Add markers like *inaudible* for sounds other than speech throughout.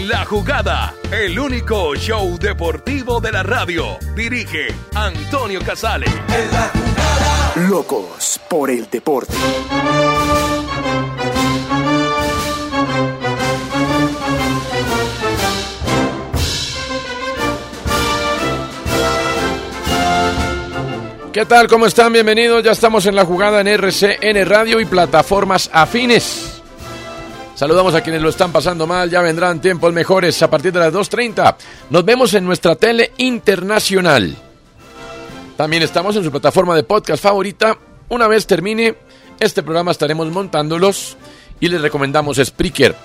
En la jugada, el único show deportivo de la radio. Dirige Antonio Casale. Locos por el deporte. ¿Qué tal? ¿Cómo están? Bienvenidos. Ya estamos en la jugada en RCN Radio y plataformas afines. Saludamos a quienes lo están pasando mal. Ya vendrán tiempos mejores a partir de las 2.30. Nos vemos en nuestra tele internacional. También estamos en su plataforma de podcast favorita. Una vez termine este programa estaremos montándolos y les recomendamos Spreaker.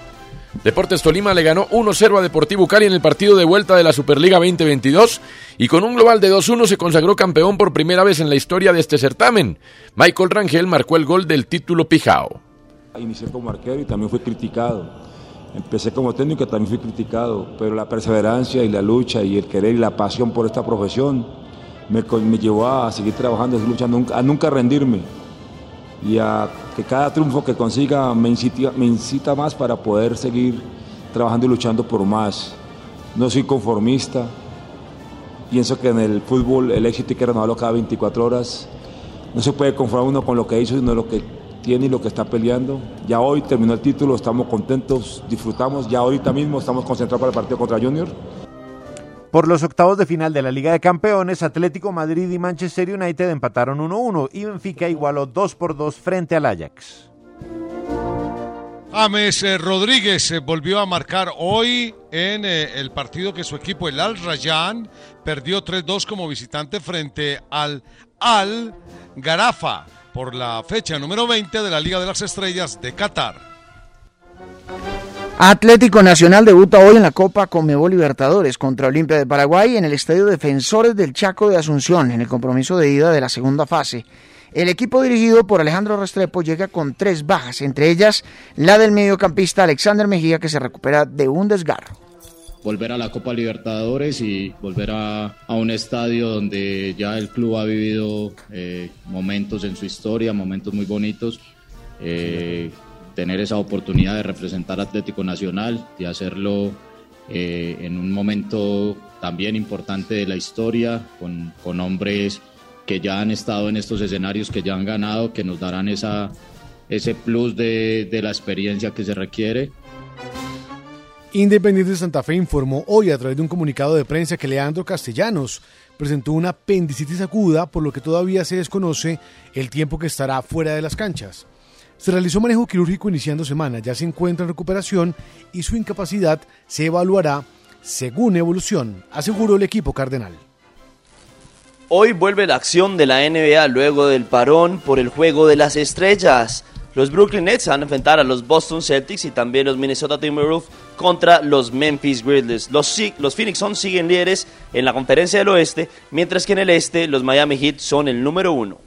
Deportes Tolima le ganó 1-0 a Deportivo Cali en el partido de vuelta de la Superliga 2022 y con un global de 2-1 se consagró campeón por primera vez en la historia de este certamen. Michael Rangel marcó el gol del título Pijao. Inicié como arquero y también fui criticado. Empecé como técnico y también fui criticado, pero la perseverancia y la lucha y el querer y la pasión por esta profesión me, llevó a seguir trabajando, luchando, a nunca rendirme y a que cada triunfo que consiga me incita, me incita más para poder seguir trabajando y luchando por más. No soy conformista, pienso que en el fútbol el éxito hay que renovarlo cada 24 horas. No se puede conformar uno con lo que hizo, sino lo que tiene y lo que está peleando. Ya hoy terminó el título, estamos contentos, disfrutamos. Ya ahorita mismo estamos concentrados para el partido contra Junior. Por los octavos de final de la Liga de Campeones, Atlético Madrid y Manchester United empataron 1-1 y Benfica igualó 2 por 2 frente al Ajax. James eh, Rodríguez eh, volvió a marcar hoy en eh, el partido que su equipo, el Al Rayyan, perdió 3-2 como visitante frente al Al Garafa por la fecha número 20 de la Liga de las Estrellas de Qatar. Atlético Nacional debuta hoy en la Copa Conmebol Libertadores contra Olimpia de Paraguay en el Estadio Defensores del Chaco de Asunción en el compromiso de ida de la segunda fase. El equipo dirigido por Alejandro Restrepo llega con tres bajas, entre ellas la del mediocampista Alexander Mejía que se recupera de un desgarro. Volver a la Copa Libertadores y volver a, a un estadio donde ya el club ha vivido eh, momentos en su historia, momentos muy bonitos. Eh, tener esa oportunidad de representar Atlético Nacional y hacerlo eh, en un momento también importante de la historia, con, con, hombres que ya han estado en estos escenarios, que ya han ganado, que nos darán esa, ese plus de, de la experiencia que se requiere. Independiente de Santa Fe informó hoy a través de un comunicado de prensa que Leandro Castellanos presentó una apendicitis aguda, por lo que todavía se desconoce el tiempo que estará fuera de las canchas. Se realizó manejo quirúrgico iniciando semana, ya se encuentra en recuperación y su incapacidad se evaluará según evolución, aseguró el equipo cardenal. Hoy vuelve la acción de la NBA luego del parón por el juego de las estrellas. Los Brooklyn Nets van a enfrentar a los Boston Celtics y también los Minnesota Timberwolves contra los Memphis Grizzlies. Los, los Phoenix Suns siguen líderes en la conferencia del oeste, mientras que en el este los Miami Heat son el número uno.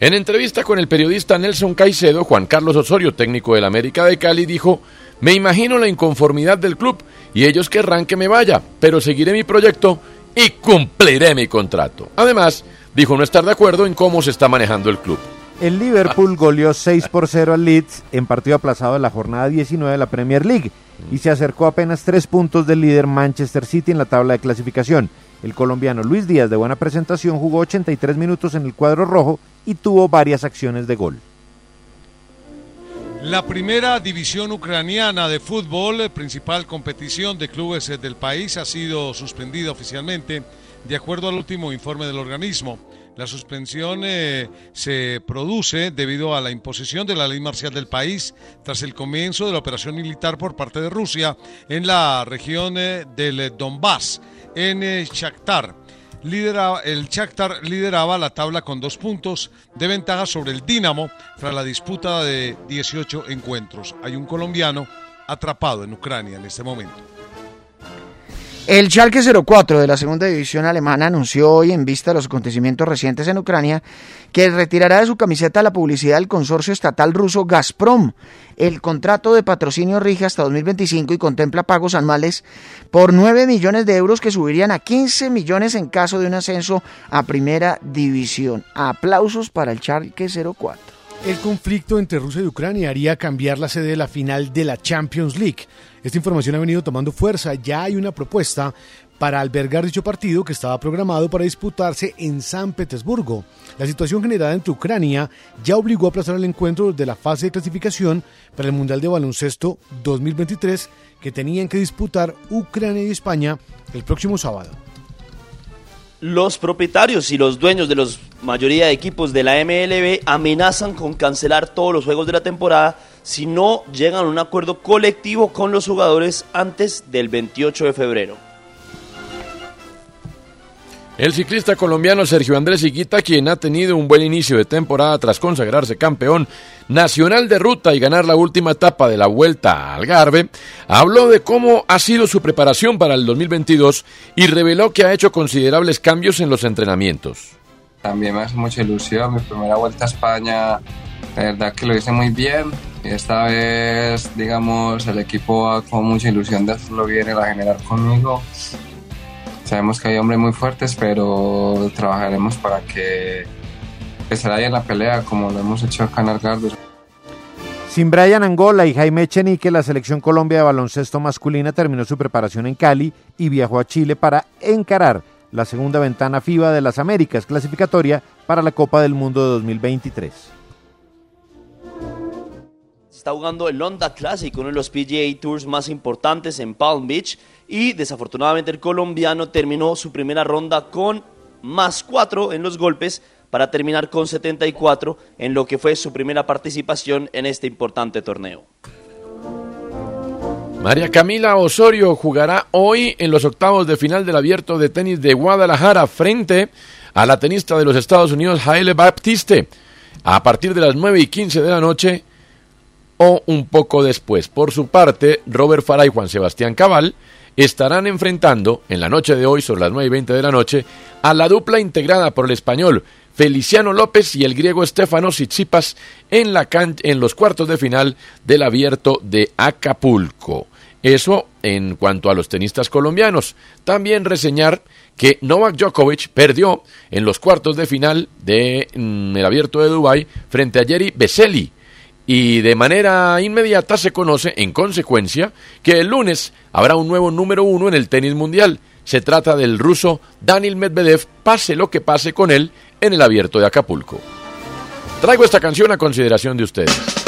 En entrevista con el periodista Nelson Caicedo, Juan Carlos Osorio, técnico del América de Cali, dijo, me imagino la inconformidad del club y ellos querrán que me vaya, pero seguiré mi proyecto y cumpliré mi contrato. Además, dijo no estar de acuerdo en cómo se está manejando el club. El Liverpool goleó 6 por 0 al Leeds en partido aplazado de la jornada 19 de la Premier League y se acercó apenas 3 puntos del líder Manchester City en la tabla de clasificación. El colombiano Luis Díaz, de buena presentación, jugó 83 minutos en el cuadro rojo y tuvo varias acciones de gol. La primera división ucraniana de fútbol, principal competición de clubes del país, ha sido suspendida oficialmente de acuerdo al último informe del organismo. La suspensión eh, se produce debido a la imposición de la ley marcial del país tras el comienzo de la operación militar por parte de Rusia en la región del Donbass, en Shakhtar el Shakhtar lideraba la tabla con dos puntos de ventaja sobre el Dinamo tras la disputa de 18 encuentros. Hay un colombiano atrapado en Ucrania en este momento. El Schalke 04 de la segunda división alemana anunció hoy, en vista de los acontecimientos recientes en Ucrania, que retirará de su camiseta la publicidad del consorcio estatal ruso Gazprom. El contrato de patrocinio rige hasta 2025 y contempla pagos anuales por 9 millones de euros que subirían a 15 millones en caso de un ascenso a primera división. Aplausos para el Schalke 04. El conflicto entre Rusia y Ucrania haría cambiar la sede de la final de la Champions League. Esta información ha venido tomando fuerza. Ya hay una propuesta para albergar dicho partido que estaba programado para disputarse en San Petersburgo. La situación generada entre Ucrania ya obligó a aplazar el encuentro de la fase de clasificación para el Mundial de Baloncesto 2023 que tenían que disputar Ucrania y España el próximo sábado. Los propietarios y los dueños de la mayoría de equipos de la MLB amenazan con cancelar todos los juegos de la temporada si no llegan a un acuerdo colectivo con los jugadores antes del 28 de febrero. El ciclista colombiano Sergio Andrés Higuita, quien ha tenido un buen inicio de temporada tras consagrarse campeón nacional de ruta y ganar la última etapa de la Vuelta al Algarve, habló de cómo ha sido su preparación para el 2022 y reveló que ha hecho considerables cambios en los entrenamientos. También me hace mucha ilusión, mi primera Vuelta a España, la verdad que lo hice muy bien. Y esta vez, digamos, el equipo con mucha ilusión de hacerlo bien y la generar conmigo Sabemos que hay hombres muy fuertes, pero trabajaremos para que, que se en la pelea como lo hemos hecho acá en Algarve. Sin Brian Angola y Jaime Echenique, la selección Colombia de baloncesto masculina terminó su preparación en Cali y viajó a Chile para encarar la segunda ventana FIBA de las Américas clasificatoria para la Copa del Mundo de 2023 está jugando el Honda Classic, uno de los PGA Tours más importantes en Palm Beach. Y desafortunadamente el colombiano terminó su primera ronda con más cuatro en los golpes para terminar con 74 en lo que fue su primera participación en este importante torneo. María Camila Osorio jugará hoy en los octavos de final del abierto de tenis de Guadalajara frente a la tenista de los Estados Unidos, Haile Baptiste, a partir de las 9 y 15 de la noche o un poco después. Por su parte, Robert Farah y Juan Sebastián Cabal estarán enfrentando en la noche de hoy, sobre las 9 y 20 de la noche, a la dupla integrada por el español Feliciano López y el griego Stefano Tsitsipas en, la en los cuartos de final del abierto de Acapulco. Eso en cuanto a los tenistas colombianos. También reseñar que Novak Djokovic perdió en los cuartos de final del mm, abierto de Dubái frente a Jerry Vesely y de manera inmediata se conoce, en consecuencia, que el lunes habrá un nuevo número uno en el tenis mundial. Se trata del ruso Daniel Medvedev, pase lo que pase con él en el abierto de Acapulco. Traigo esta canción a consideración de ustedes.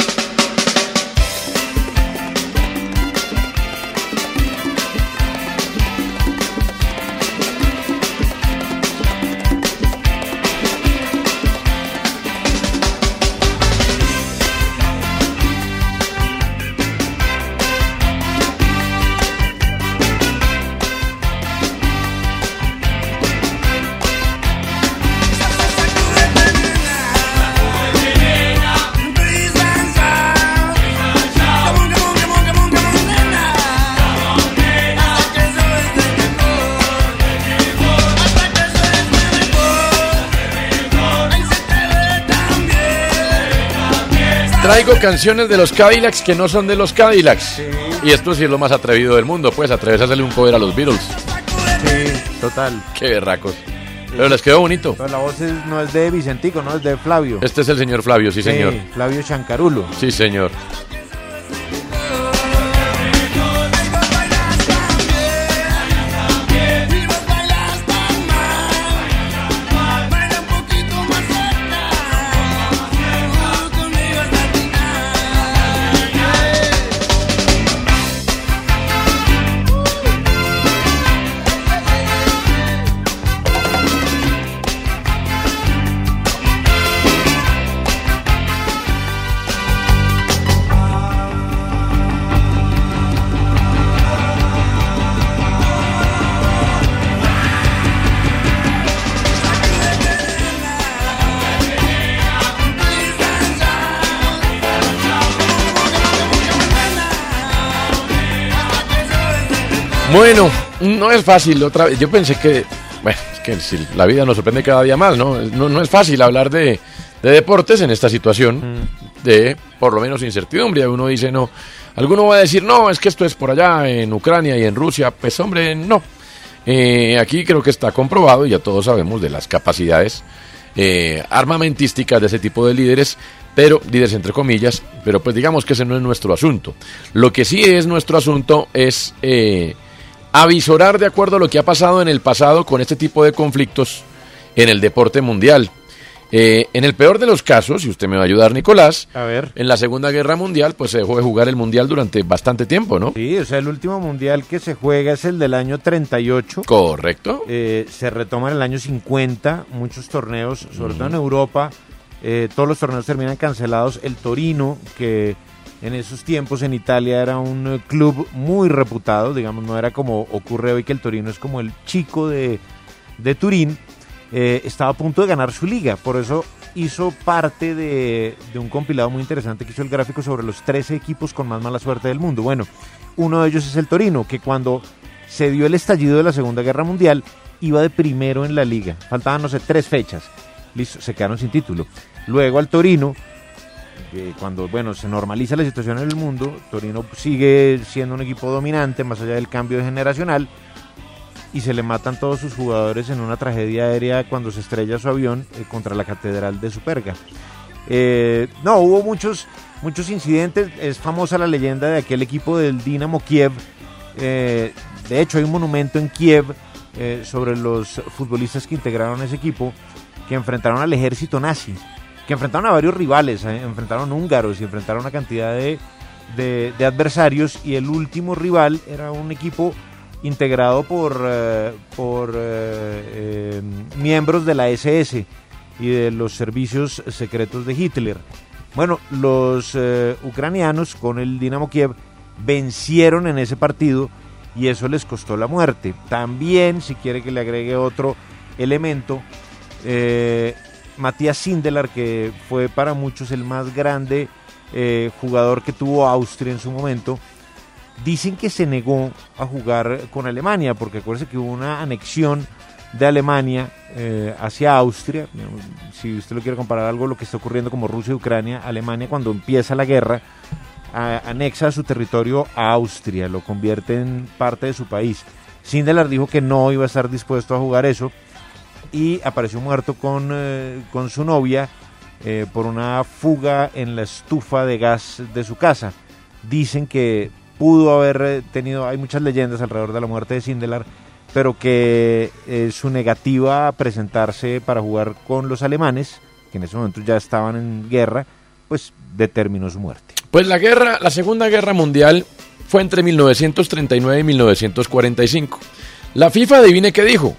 Canciones de los Cadillacs que no son de los Cadillacs. Y esto sí es lo más atrevido del mundo, pues atreves a hacerle un cover a los Beatles. Sí, total. Qué berracos. Pero les quedó bonito. Pero la voz no es de Vicentico, no es de Flavio. Este es el señor Flavio, sí, señor. Flavio Chancarulo. Sí, señor. Bueno, no es fácil otra vez. Yo pensé que, bueno, es que si la vida nos sorprende cada día más, ¿no? No, no es fácil hablar de, de deportes en esta situación de, por lo menos, incertidumbre. Uno dice, no, alguno va a decir, no, es que esto es por allá en Ucrania y en Rusia. Pues, hombre, no. Eh, aquí creo que está comprobado, y ya todos sabemos de las capacidades eh, armamentísticas de ese tipo de líderes, pero líderes entre comillas, pero pues digamos que ese no es nuestro asunto. Lo que sí es nuestro asunto es eh, avisorar de acuerdo a lo que ha pasado en el pasado con este tipo de conflictos en el deporte mundial. Eh, en el peor de los casos, y usted me va a ayudar, Nicolás, A ver. en la Segunda Guerra Mundial, pues se dejó de jugar el mundial durante bastante tiempo, ¿no? Sí, o sea, el último mundial que se juega es el del año 38. Correcto. Eh, se retoma en el año 50, muchos torneos, sobre todo en Europa. eh, todos los torneos terminan cancelados. El Torino, que en esos tiempos en Italia era un eh, club muy reputado, digamos, no era como ocurre hoy que el Torino es como el chico de, de Turín, eh, estaba a punto de ganar su liga. Por eso hizo parte de, de un compilado muy interesante que hizo el gráfico sobre los 13 equipos con más mala suerte del mundo. Bueno, uno de ellos es el Torino, que cuando se dio el estallido de la Segunda Guerra Mundial, iba de primero en la liga. Faltaban, no sé, tres fechas. Listo, se quedaron sin título. Luego al Torino, cuando, bueno, se normaliza la situación en el mundo, Torino sigue siendo un equipo dominante, más allá del cambio generacional, y se le matan todos sus jugadores en una tragedia aérea cuando se estrella su avión eh, contra la Catedral de Superga. Eh, no, hubo muchos, muchos incidentes. Es famosa la leyenda de aquel equipo del Dinamo Kiev. Eh, de hecho, hay un monumento en Kiev eh, sobre los futbolistas que integraron ese equipo que enfrentaron al ejército nazi, que enfrentaron a varios rivales, eh, enfrentaron húngaros y enfrentaron una cantidad de, de- adversarios y el último rival era un equipo integrado por, eh, por eh, miembros de la SS y de los servicios secretos de Hitler. Bueno, los ucranianos con el Dinamo Kiev vencieron en ese partido y eso les costó la muerte. También, si quiere que le agregue otro elemento, Matías Sindelar, que fue para muchos el más grande eh, jugador que tuvo Austria en su momento, dicen que se negó a jugar con Alemania, porque acuérdense que hubo una anexión de Alemania eh, hacia Austria. Si usted lo quiere comparar algo lo que está ocurriendo como Rusia y Ucrania, Alemania cuando empieza la guerra anexa su territorio a Austria, lo convierte en parte de su país. Sindelar dijo que no iba a estar dispuesto a jugar eso y apareció muerto con, eh, con su novia eh, por una fuga en la estufa de gas de su casa. Dicen que pudo haber eh, tenido, hay muchas leyendas alrededor de la muerte de Sindelar, pero que su negativa a presentarse para jugar con los alemanes, que en ese momento ya estaban en guerra, pues determinó su muerte. Pues la guerra, la Segunda Guerra Mundial fue entre 1939 y 1945. La FIFA adivine qué dijo.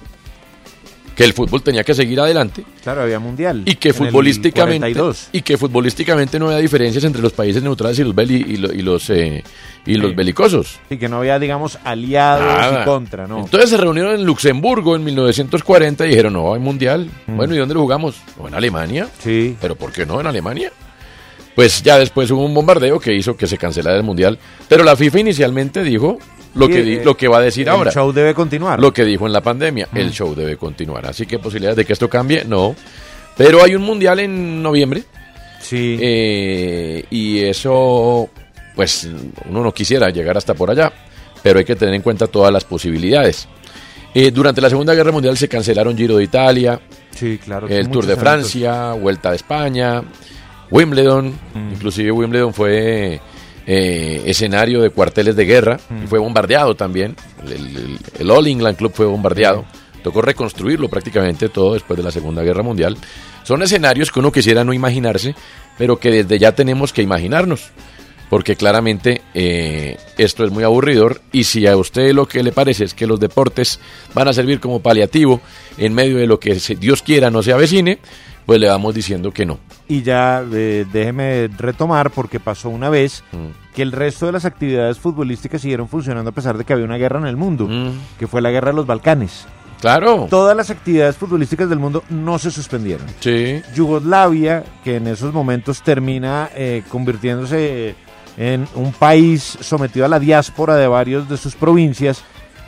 Que el fútbol tenía que seguir adelante Claro, había mundial. y que futbolísticamente 42. y que futbolísticamente no había diferencias entre los países neutrales y los beli- y, lo- y los eh, y los belicosos. Y que no había, digamos, aliados Nada. y contra, ¿no? Entonces se reunieron en Luxemburgo en 1940 y dijeron, no, hay mundial. Mm. Bueno, ¿y dónde lo jugamos? "No, en Alemania. Sí. ¿Pero por qué no en Alemania? Pues ya después hubo un bombardeo que hizo que se cancelara el mundial. Pero la FIFA inicialmente dijo lo, Sí, que, eh, lo que va a decir el ahora. show debe continuar. Lo que dijo en la pandemia. El Mm. show debe continuar. Así que posibilidades de que esto cambie, no. Pero hay un mundial en noviembre. Sí. Eh, y eso, pues uno no quisiera llegar hasta por allá. Pero hay que tener en cuenta todas las posibilidades. Eh, durante la Segunda Guerra Mundial se cancelaron Giro de Italia, Sí, claro. el Tour de Francia, Vuelta de España, Wimbledon, Mm. inclusive Wimbledon fue eh, escenario de cuarteles de guerra Mm. y fue bombardeado también. El, el- el All England Club fue bombardeado. Tocó reconstruirlo prácticamente todo después de la Segunda Guerra Mundial. Son escenarios que uno quisiera no imaginarse, pero que desde ya tenemos que imaginarnos. Porque claramente eh, esto es muy aburridor y si a usted lo que le parece es que los deportes van a servir como paliativo en medio de lo que Dios quiera no se avecine, pues le vamos diciendo que no. Y ya eh, déjeme retomar porque pasó una vez Mm. que el resto de las actividades futbolísticas siguieron funcionando a pesar de que había una guerra en el mundo, Mm. que fue la guerra de los Balcanes. Claro. Todas las actividades futbolísticas del mundo no se suspendieron. Sí. Yugoslavia, que en esos momentos termina eh, convirtiéndose en un país sometido a la diáspora de varios de sus provincias,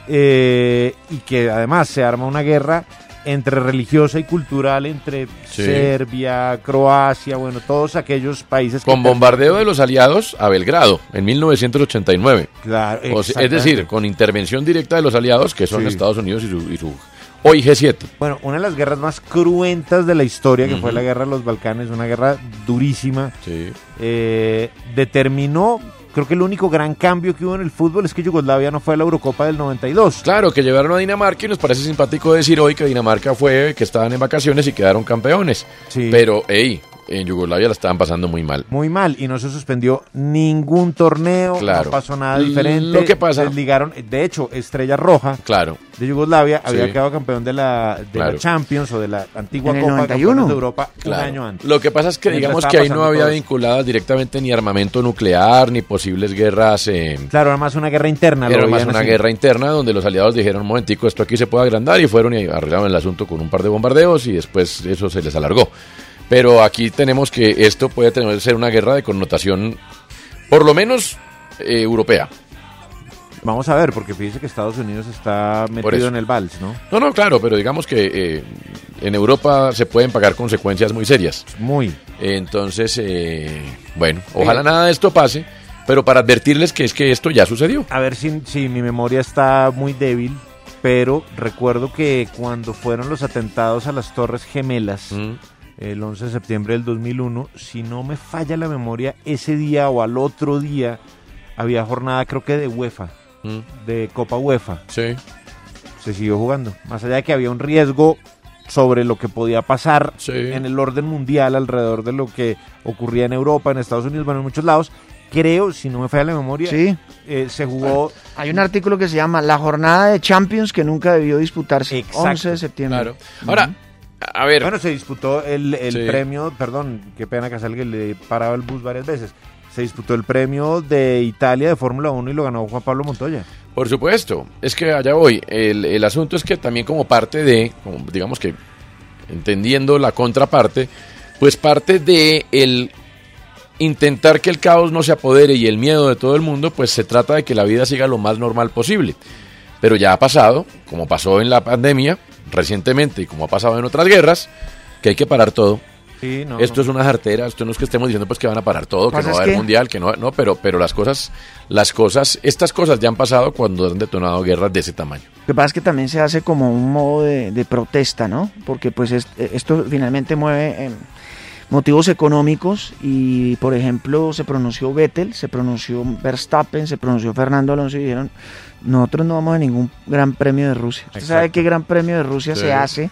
eh, y que además se arma una guerra entre religiosa y cultural entre Sí. Serbia, Croacia, bueno, todos aquellos países que Con bombardeo de los aliados a Belgrado en 1989. Claro, O sea, es decir, con intervención directa de los aliados, que son Sí. Estados Unidos y su, y su hoy G7. Bueno, una de las guerras más cruentas de la historia, que fue la guerra de los Balcanes, una guerra durísima, eh, determinó, creo que el único gran cambio que hubo en el fútbol es que Yugoslavia no fue a la Eurocopa del 92. Claro, que llevaron a Dinamarca y nos parece simpático decir hoy que Dinamarca fue, que estaban en vacaciones y quedaron campeones. Sí. Pero, hey, en Yugoslavia la estaban pasando muy mal. Muy mal, y no se suspendió ningún torneo, Claro. no pasó nada diferente. Lo que pasa- Desligaron, de hecho, Estrella Roja Claro. de Yugoslavia había Sí. quedado campeón de la, de Claro. la Champions o de la antigua Copa de 91. Campeones de Europa Claro. un año antes. Lo que pasa es que digamos que ahí no había vinculadas directamente ni armamento nuclear, ni posibles guerras. eh, Claro, era más una guerra interna. lo Era más una así. guerra interna donde los aliados dijeron, un momentico, esto aquí se puede agrandar y fueron y arreglaron el asunto con un par de bombardeos y después eso se les alargó. Pero aquí tenemos que esto puede tener, ser una guerra de connotación, por lo menos eh, europea. Vamos a ver, porque fíjese que Estados Unidos está metido en el vals, ¿no? No, no, claro, pero digamos que eh, en Europa se pueden pagar consecuencias muy serias. Muy. Entonces, eh, bueno, ojalá nada de esto pase, pero para advertirles que es que esto ya sucedió. A ver si, si mi memoria está muy débil, pero recuerdo que cuando fueron los atentados a las Torres Gemelas, el 11 de septiembre del 2001, si no me falla la memoria, ese día o al otro día había jornada creo que de UEFA, de Copa UEFA. Sí. Se siguió jugando, más allá de que había un riesgo sobre lo que podía pasar en el orden mundial alrededor de lo que ocurría en Europa, en Estados Unidos, bueno, en muchos lados. Creo, si no me falla la memoria, Sí. eh, se jugó Hay un artículo que se llama La jornada de Champions que nunca debió disputarse. Exacto. 11 de septiembre. Claro. Ahora, a ver. Bueno, se disputó el, el Sí. premio, perdón, qué pena que salga, le paraba el bus varias veces. Se disputó el premio de Italia de Fórmula 1 y lo ganó Juan Pablo Montoya. Por supuesto, es que allá voy. El, el asunto es que también como parte de, como digamos que entendiendo la contraparte, pues parte de el intentar que el caos no se apodere y el miedo de todo el mundo, pues se trata de que la vida siga lo más normal posible. Pero ya ha pasado, como pasó en la pandemia recientemente y como ha pasado en otras guerras, que hay que parar todo. Sí, no, esto no. es una jartera, esto no es que estemos diciendo pues que van a parar todo, que no va a haber que- mundial, que no, no, pero, pero las cosas, las cosas, estas cosas ya han pasado cuando han detonado guerras de ese tamaño. Lo que pasa es que también se hace como un modo de, de protesta, ¿no? Porque pues es- esto finalmente mueve em, motivos económicos y por ejemplo se pronunció Vettel, se pronunció Verstappen, se pronunció Fernando Alonso y dijeron nosotros no vamos a ningún gran premio de Rusia. ¿Usted sabe qué gran premio de Rusia Sí. se hace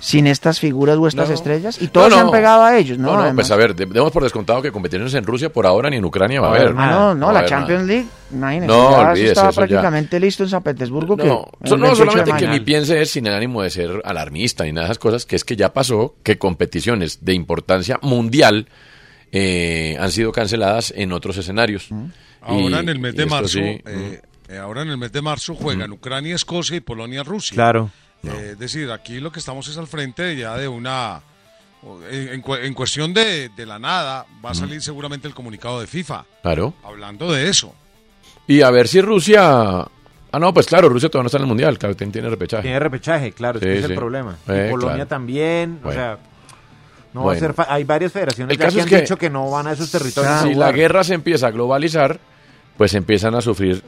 sin estas figuras o estas No. estrellas? Y todos No, se no. han pegado a ellos, ¿no? No, no, pues a ver, de- demos por descontado que competiciones en Rusia por ahora ni en Ucrania va a haber. Ah, no, no, la Champions nada. League, imagínense, No, ya eso olvídese, estaba eso ya. prácticamente listo en San Petersburgo. que No, so- no 28 de solamente que mi piense es sin el ánimo de ser alarmista ni nada de esas cosas, que es que ya pasó que competiciones de importancia mundial eh, han sido canceladas en otros escenarios. Ahora Y- en el mes de marzo, sí, eh, eh, ahora en el mes de marzo juegan Ucrania, Escocia y Polonia, Rusia. Claro. Eh, es decir, aquí lo que estamos es al frente ya de una... En, en cu- en cuestión de, de la nada, va a salir seguramente el comunicado de FIFA, Claro. hablando de eso. Y a ver si Rusia... Ah, no, pues claro, Rusia todavía no está en el Mundial, claro, tiene, tiene repechaje. Tiene repechaje, claro, es Sí, que es sí. el problema. Eh, y Polonia claro. también, o Bueno. sea, no va a Bueno. ser hay varias federaciones El ya caso que es han que- dicho que no van a esos territorios. Si la guerra se empieza a globalizar, pues empiezan a sufrir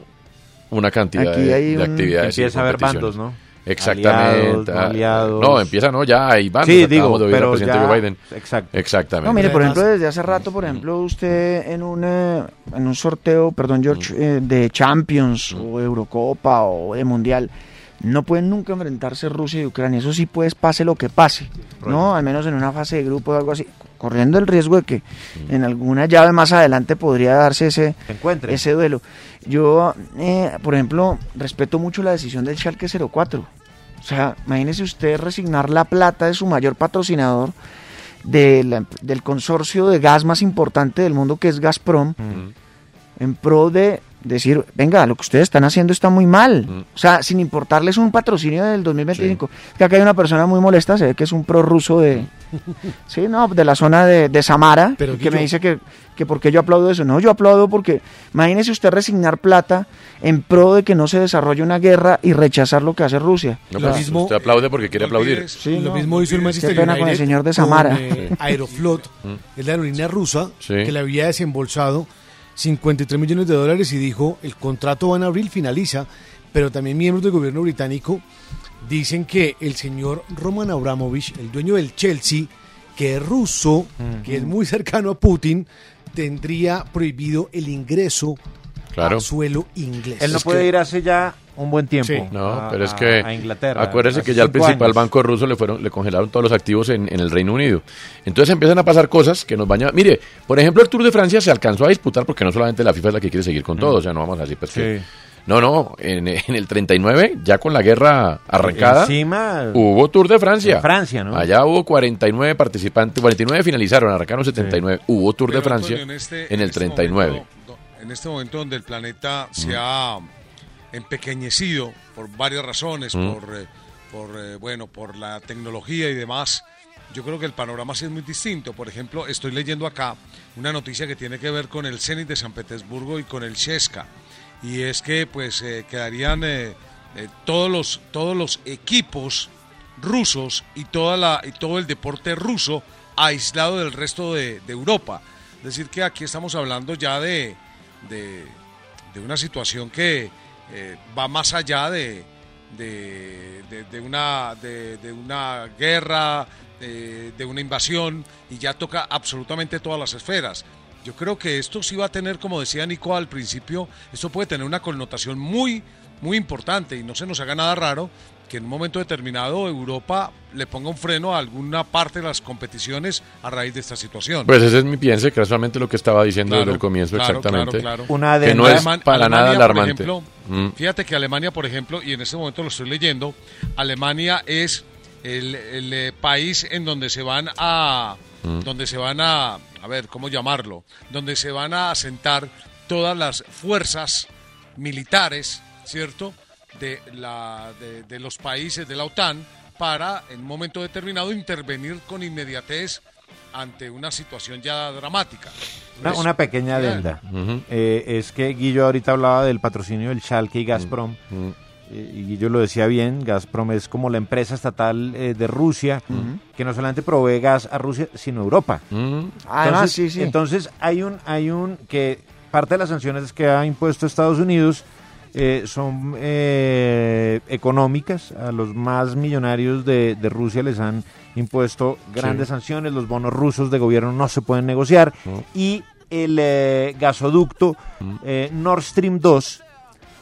una cantidad Aquí de, hay de un- actividades. y Empieza a haber bandos, ¿no? Exactamente. Aliados, no Ah, aliados. No, empieza, no, ya hay bandos. Sí, digo, de pero presidente ya- Joe Biden. exacto. Exactamente. No, mire, por ejemplo, desde hace rato, por ejemplo, usted en un, eh, en un sorteo, perdón, George, eh, de Champions o Eurocopa o de Mundial, no pueden nunca enfrentarse Rusia y Ucrania. Eso sí, pues, pase lo que pase, ¿no? Al menos en una fase de grupo o algo así, corriendo el riesgo de que en alguna llave más adelante podría darse ese, ese duelo. Yo, eh, por ejemplo, respeto mucho la decisión del Schalke 04. O sea, imagínese usted resignar la plata de su mayor patrocinador de la- del consorcio de gas más importante del mundo que es Gazprom en pro de decir, venga, lo que ustedes están haciendo está muy mal. O sea, sin importarles un patrocinio del 2025. Es que acá hay una persona muy molesta, se ve que es un pro ruso de, *laughs* Sí, no, de la zona de, de Samara, Pero, que me dice que, que por qué yo aplaudo eso. No, yo aplaudo porque imagínese usted resignar plata en pro de que no se desarrolle una guerra y rechazar lo que hace Rusia. No, pues, usted aplaude porque quiere aplaudir. Sí, lo no, mismo hizo el qué Manchester pena United con el señor de Samara. eh. *laughs* Aeroflot, Mm. es la aerolínea rusa Sí. que le había desembolsado 53 millones de dólares y dijo el contrato va en abril, finaliza, pero también miembros del gobierno británico dicen que el señor Roman Abramovich, el dueño del Chelsea, que es ruso, que es muy cercano a Putin, tendría prohibido el ingreso Claro. a suelo inglés. Él no Es puede que- ir hace ya un buen tiempo. Sí. No, a- pero es a- que a Inglaterra. acuérdese hace que ya el cinco principal años. banco ruso le fueron le congelaron todos los activos en, en el Reino Unido. Entonces empiezan a pasar cosas que nos bañan. Mire, por ejemplo, el Tour de Francia se alcanzó a disputar porque no solamente la FIFA es la que quiere seguir con todo, o sea, no vamos a decir pues que Sí. No, no, en, en el 39, ya con la guerra arrancada, Encima, hubo Tour de Francia. en Francia, ¿no? Allá hubo 49 participantes, 49 finalizaron, arrancaron 79. Hubo Tour de Francia Antonio, este- en el este 39. momento, do- en este momento donde el planeta se ha empequeñecido por varias razones, Mm. por, eh, por eh, bueno, por la tecnología y demás, yo creo que el panorama sí es muy distinto. Por ejemplo, estoy leyendo acá una noticia que tiene que ver con el Zenit de San Petersburgo y con el Cheska. Y es que pues eh, quedarían eh, eh, todos, los, todos los equipos rusos y, toda la, y todo el deporte ruso aislado del resto de, Europa. Es decir, que aquí estamos hablando ya de, de, una situación que eh, va más allá de, una, de, una guerra, de una invasión, y ya toca absolutamente todas las esferas. Yo creo que esto sí va a tener, como decía Nico al principio, esto puede tener una connotación muy, muy importante y no se nos haga nada raro que en un momento determinado Europa le ponga un freno a alguna parte de las competiciones a raíz de esta situación. Pues ese es mi piense, que casualmente lo que estaba diciendo Claro, desde el comienzo, claro, exactamente. claro, claro. Una que no es Aleman- para nada Alemania, por alarmante. ejemplo, Mm. Fíjate que Alemania, por ejemplo, y en este momento lo estoy leyendo, Alemania es el, el, eh, país en donde se van a, Mm. donde se van a, a ver, ¿cómo llamarlo? Donde se van a asentar todas las fuerzas militares, ¿cierto? De, la, de, de los países de la OTAN para, en un momento determinado, intervenir con inmediatez ante una situación ya dramática. Una, Pues, una pequeña adenda. Eh, es que Guillo ahorita hablaba del patrocinio del Schalke y Gazprom. Mm. Y Guillo lo decía bien, Gazprom es como la empresa estatal eh, de Rusia, que no solamente provee gas a Rusia, sino a Europa. Además, entonces, sí, sí. entonces hay un, hay un que parte de las sanciones que ha impuesto Estados Unidos eh, son eh, económicas. A los más millonarios de, de Rusia les han impuesto grandes Sí. sanciones. Los bonos rusos de gobierno no se pueden negociar. Y el eh, gasoducto eh, Nord Stream 2,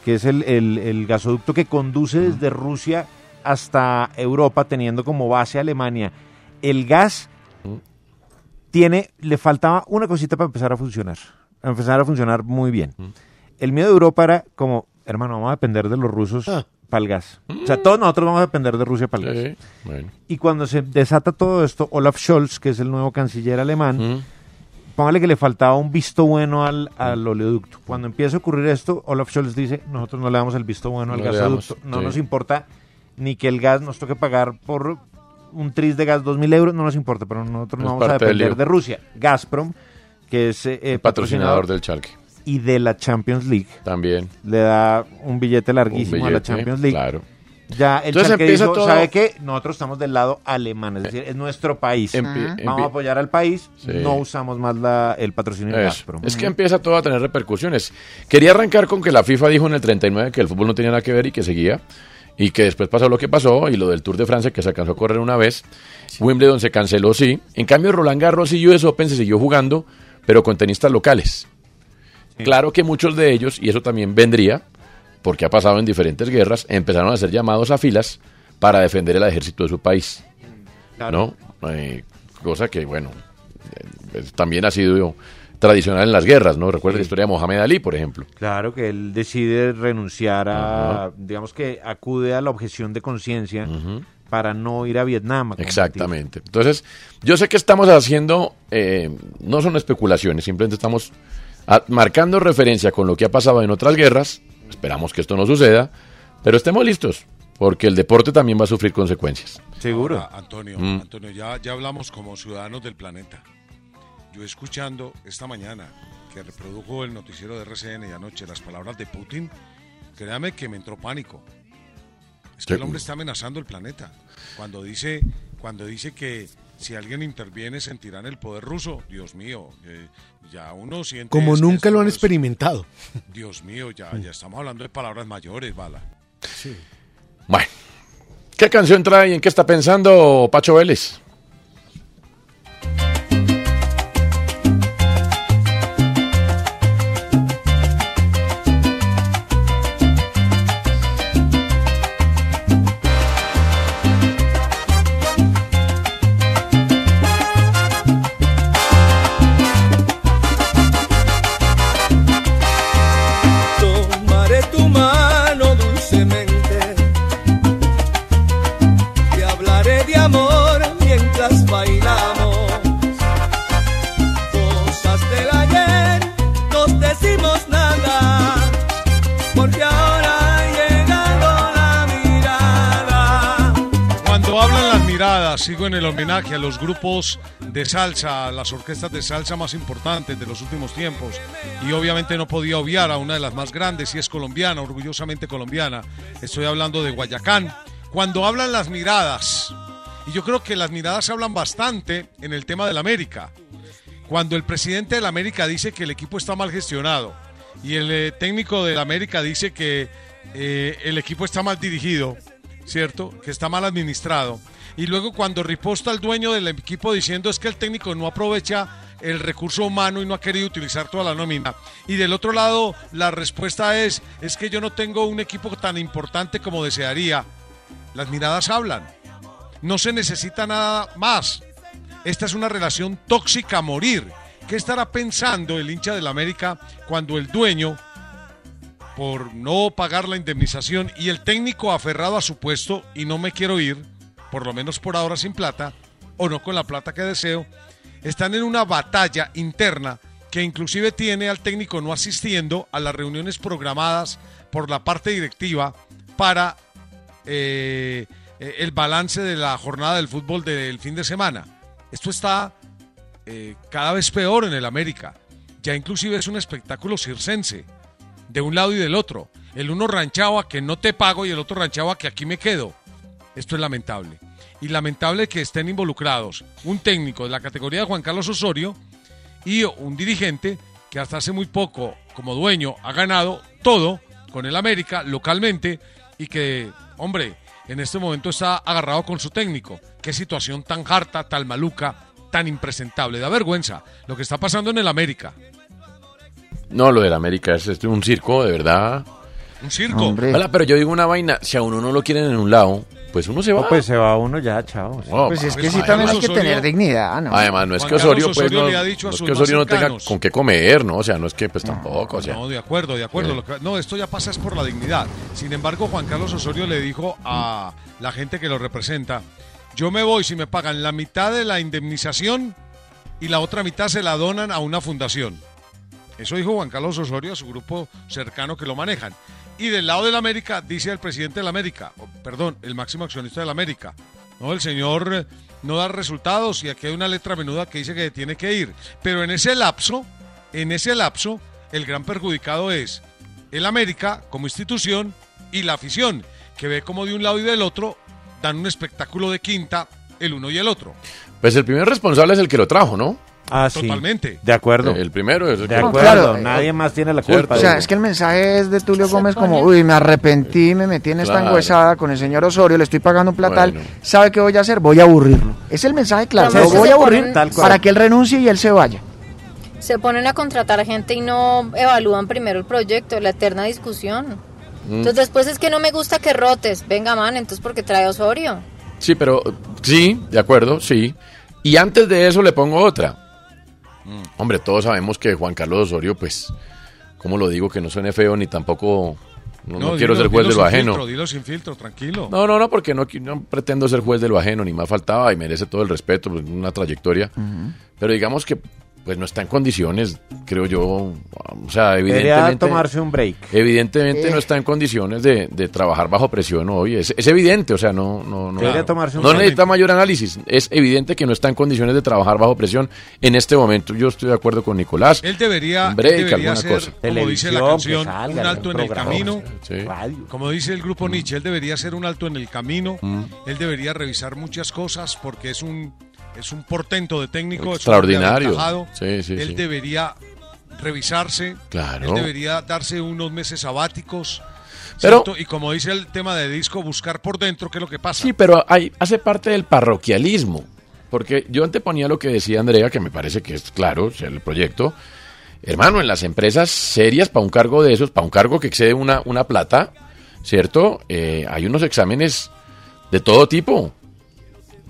que es el, el- el gasoducto que conduce desde Rusia hasta Europa, teniendo como base Alemania, el gas tiene, le faltaba una cosita para empezar a funcionar, a empezar a funcionar muy bien. El miedo de Europa era como, hermano, vamos a depender de los rusos para el gas. O sea, todos nosotros vamos a depender de Rusia para el gas. Bueno. Y cuando se desata todo esto, Olaf Scholz, que es el nuevo canciller alemán, póngale que le faltaba un visto bueno al, al oleoducto. Cuando empieza a ocurrir esto, Olaf Scholz dice, nosotros no le damos el visto bueno al No gasoducto. damos, no sí. nos importa ni que el gas nos toque pagar por un tris de gas 2.000 euros, no nos importa, pero nosotros Es no vamos a depender de Rusia. Gazprom, que es eh, Patrocinador del Chalque. y de la Champions League. También. Le da un billete larguísimo Un a la Champions League. claro. Ya el Entonces empieza dijo, todo- ¿sabe qué? Nosotros estamos del lado alemán, es decir, es nuestro país. Vamos a apoyar al país, Sí. no usamos más la, el patrocinio de. Gazprom. Es que empieza todo a tener repercusiones. Quería arrancar con que la FIFA dijo en el 39 que el fútbol no tenía nada que ver y que seguía. Y que después pasó lo que pasó y lo del Tour de Francia que se alcanzó a correr una vez. Wimbledon se canceló, sí. En cambio, Roland Garros y US Open se siguió jugando, pero con tenistas locales. Claro que muchos de ellos, y eso también vendría, porque ha pasado en diferentes guerras, empezaron a ser llamados a filas para defender el ejército de su país. ¿No? Eh, cosa que, bueno, eh, también ha sido tradicional en las guerras, ¿no? Recuerda la historia de Mohamed Ali, por ejemplo. Claro que él decide renunciar a, digamos que acude a la objeción de conciencia para no ir a Vietnam. a. Exactamente. Entonces, yo sé que estamos haciendo, eh, no son especulaciones, simplemente estamos a- marcando referencia con lo que ha pasado en otras guerras. Esperamos que esto no suceda, pero estemos listos. porque el deporte también va a sufrir consecuencias. Seguro. Ahora, Antonio, Mm. Antonio, ya, ya hablamos como ciudadanos del planeta. Yo escuchando esta mañana que reprodujo el noticiero de RCN y anoche las palabras de Putin, créame que me entró pánico. Es que el hombre está amenazando el planeta. Cuando dice, cuando dice que si alguien interviene sentirán el poder ruso, Dios mío, eh, ya uno siente... Como nunca lo han es- experimentado. Dios mío, ya, ya estamos hablando de palabras mayores, Bala. Bueno, ¿qué canción trae y en qué está pensando Pacho Vélez? Sigo en el homenaje a los grupos de salsa, a las orquestas de salsa más importantes de los últimos tiempos. Y obviamente no podía obviar a una de las más grandes, y es colombiana, orgullosamente colombiana. Estoy hablando de Guayacán. Cuando hablan las miradas, y yo creo que las miradas hablan bastante en el tema del América. Cuando el presidente del América dice que el equipo está mal gestionado y el eh, técnico del América dice que eh, el equipo está mal dirigido, ¿cierto? Que está mal administrado. Y luego cuando riposta el dueño del equipo diciendo es que el técnico no aprovecha el recurso humano y no ha querido utilizar toda la nómina. Y del otro lado la respuesta es es que yo no tengo un equipo tan importante como desearía. Las miradas hablan. No se necesita nada más. Esta es una relación tóxica a morir. ¿Qué estará pensando el hincha del América cuando el dueño, por no pagar la indemnización y el técnico aferrado a su puesto y no me quiero ir, por lo menos por ahora sin plata, o no con la plata que deseo, están en una batalla interna que inclusive tiene al técnico no asistiendo a las reuniones programadas por la parte directiva para eh, el balance de la jornada del fútbol del fin de semana. Esto está eh, cada vez peor en el América. Ya inclusive es un espectáculo circense, de un lado y del otro. El uno ranchaba que no te pago y el otro ranchaba que aquí me quedo. Esto es lamentable. Y lamentable que estén involucrados un técnico de la categoría de Juan Carlos Osorio y un dirigente que hasta hace muy poco, como dueño, ha ganado todo con el América localmente y que, hombre, en este momento está agarrado con su técnico. Qué situación tan harta, tan maluca, tan impresentable. Da vergüenza lo que está pasando en el América. No, lo del América es, es un circo, de verdad. Un circo. Hola, pero yo digo una vaina, si a uno no lo quieren en un lado, pues uno se va. No, pues se va uno ya, chao. No, Pues es que pues, sí también hay además, que tener dignidad, ¿no? Además, no es que Osorio, pues, Osorio no, le ha dicho a no es que Osorio no tenga con qué comer, ¿no? O sea, no es que, pues, tampoco, o sea. No, de acuerdo, de acuerdo. Lo que- No, esto ya pasa es por la dignidad. Sin embargo, Juan Carlos Osorio le dijo a la gente que lo representa, yo me voy si me pagan la mitad de la indemnización y la otra mitad se la donan a una fundación. Eso dijo Juan Carlos Osorio a su grupo cercano que lo manejan. Y del lado del América, dice el presidente del América, perdón, el máximo accionista del América. No, el señor eh, no da resultados y aquí hay una letra menuda que dice que tiene que ir. Pero en ese lapso, en ese lapso, el gran perjudicado es el América como institución y la afición, que ve como de un lado y del otro dan un espectáculo de quinta el uno y el otro. Pues el primer responsable es el que lo trajo, ¿no? Ah, sí. Totalmente. De acuerdo. El primero es el De acuerdo. claro, Nadie eh, más tiene la ¿cierto? culpa. O sea, es que el mensaje es de Tulio Gómez como, uy, me arrepentí, me metí en esta Claro. enguesada con el señor Osorio, le estoy pagando un platal, Bueno. ¿sabe qué voy a hacer? Voy a aburrirlo. Es el mensaje claro, lo voy a aburrir Tal cual. para que él renuncie y él se vaya. Se ponen a contratar gente y no evalúan primero el proyecto, la eterna discusión. Mm. Entonces después es que no me gusta que rotes. Venga, man, entonces porque trae Osorio. Sí, pero sí, de acuerdo, sí. Y antes de eso le pongo otra. Hombre, todos sabemos que Juan Carlos Osorio, pues, ¿cómo lo digo? Que no suene feo ni tampoco... No, no quiero dilo- ser juez dilo de lo sin ajeno. filtro, dilo sin filtro, tranquilo. No, no, no, porque no, pretendo ser juez de lo ajeno, ni más faltaba y merece todo el respeto, pues, una trayectoria. Pero digamos que pues no está en condiciones, creo yo, o sea, Debería evidentemente... tomarse un break. Evidentemente Eh. no está en condiciones de, de trabajar bajo presión hoy, es, es evidente, o sea, no, no, no, Debería tomarse un no break. necesita mayor análisis, es evidente que no está en condiciones de trabajar bajo presión en este momento, yo estoy de acuerdo con Nicolás. Él debería, Un break, él debería alguna ser, cosa. como dice la canción, salga, un alto un en el camino. Sí. Como dice el grupo Nietzsche, él debería ser un alto en el camino. Mm. Él debería revisar muchas cosas porque es un, es un portento de técnico. Extraordinario. Sí, sí, él sí. debería revisarse. Claro. Él debería darse unos meses sabáticos. Pero- ¿cierto? y como dice el tema de disco, buscar por dentro qué es lo que pasa. Sí, pero hay, hace parte del parroquialismo. Porque yo anteponía lo que decía Andrea, que me parece que es claro, el proyecto. Hermano, en las empresas serias, para un cargo de esos, para un cargo que excede una, una plata, ¿cierto? Eh, hay unos exámenes de todo tipo.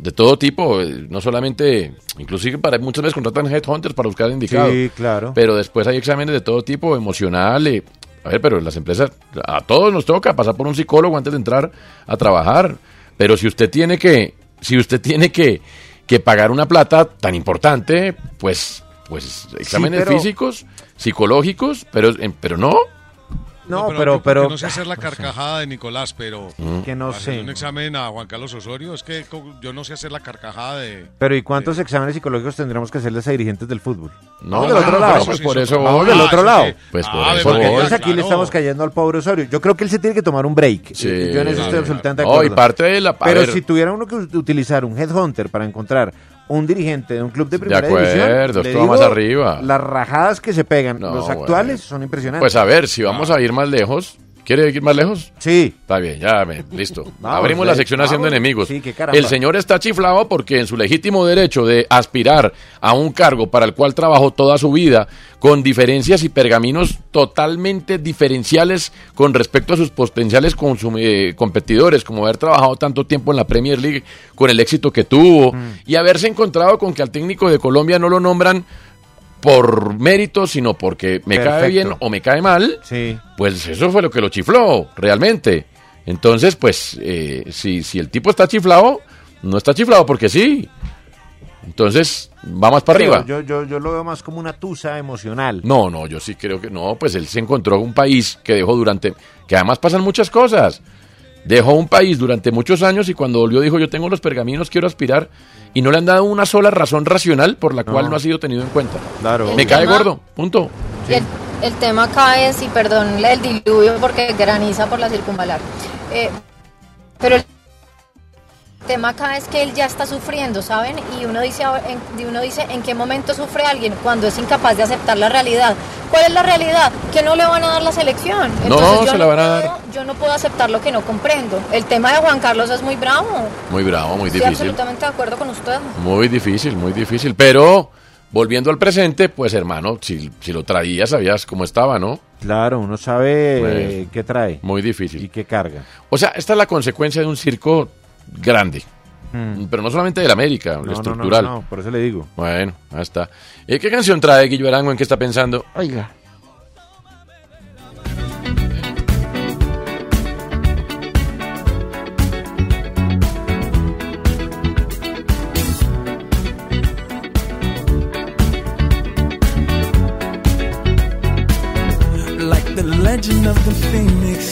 De todo tipo, eh, no solamente, inclusive para muchas veces contratan headhunters para buscar indicados. Sí, claro. Pero después hay exámenes de todo tipo, emocional. eh, a ver, pero en las empresas, a todos nos toca pasar por un psicólogo antes de entrar a trabajar. Pero si usted tiene que, si usted tiene que, que pagar una plata tan importante, pues, pues exámenes pero- físicos, psicológicos, pero, eh, pero no. No, pero, pero, no sé hacer la carcajada de Nicolás, pero Que no sé. un examen a Juan Carlos Osorio es que yo no sé hacer la carcajada de pero ¿y cuántos exámenes psicológicos tendremos que hacerles a dirigentes del fútbol? No, Vamos del otro no, lado. pues por eso Vamos del Ah, otro eso lado. Pues por Ah, eso Porque entonces aquí le estamos cayendo al pobre Osorio. Yo creo que él se tiene que tomar un break. Sí, Yo en eso estoy claro. absolutamente de No, acuerdo. y parte de la- Pero si tuviera uno que ut- utilizar un headhunter para encontrar un dirigente de un club de primera acuerdo, división, esto va más arriba. Las rajadas que se pegan, No, los bueno. actuales, son impresionantes. Pues a ver, si vamos a ir más lejos. ¿Quiere ir más lejos? Sí. Está bien, ya, me, listo. *laughs* Vamos, Abrimos la ve, sección haciendo enemigos. Sí, qué el señor está chiflado porque en su legítimo derecho de aspirar a un cargo para el cual trabajó toda su vida, con diferencias y pergaminos totalmente diferenciales con respecto a sus potenciales eh, competidores, como haber trabajado tanto tiempo en la Premier League con el éxito que tuvo, Mm. y haberse encontrado con que al técnico de Colombia no lo nombran por mérito, sino porque me cae bien o me cae mal, Sí. pues eso fue lo que lo chifló, realmente. Entonces, pues, eh, si, si el tipo está chiflado, no está chiflado porque sí. Entonces, va más para Pero arriba. Yo, yo, yo lo veo más como una tusa emocional. No, no, yo sí creo que no, pues él se encontró un país que dejó durante, que además pasan muchas cosas. Dejó un país durante muchos años y cuando volvió dijo, yo tengo los pergaminos, quiero aspirar. Y no le han dado una sola razón racional por la cual No. ha sido tenido en cuenta. Claro. Me cae tema- gordo, punto. El, el tema acá es, y perdón el diluvio porque graniza por la circunvalar, eh, pero el tema acá es que él ya está sufriendo, ¿saben? Y uno dice, ahora- en, y uno dice, ¿en qué momento sufre alguien? Cuando es incapaz de aceptar la realidad. ¿Cuál es la realidad? Que no le van a dar la selección. No, se la van a puedo- dar. Yo no puedo aceptar lo que no comprendo. El tema de Juan Carlos es muy bravo. Muy bravo, muy Estoy difícil. absolutamente de acuerdo con usted. Muy difícil, muy difícil. Pero, volviendo al presente, pues hermano, si, si lo traías, sabías cómo estaba, ¿no? Claro, uno sabe Pues, qué trae Muy difícil. y qué carga. O sea, esta es la consecuencia de un circo grande. Mm. Pero no solamente del América, No, no, no, estructural. no, por eso le digo. Bueno, ahí está. Eh, ¿Qué canción trae Guillo Arango? ¿En qué está pensando? Oiga. like the legend of the phoenix.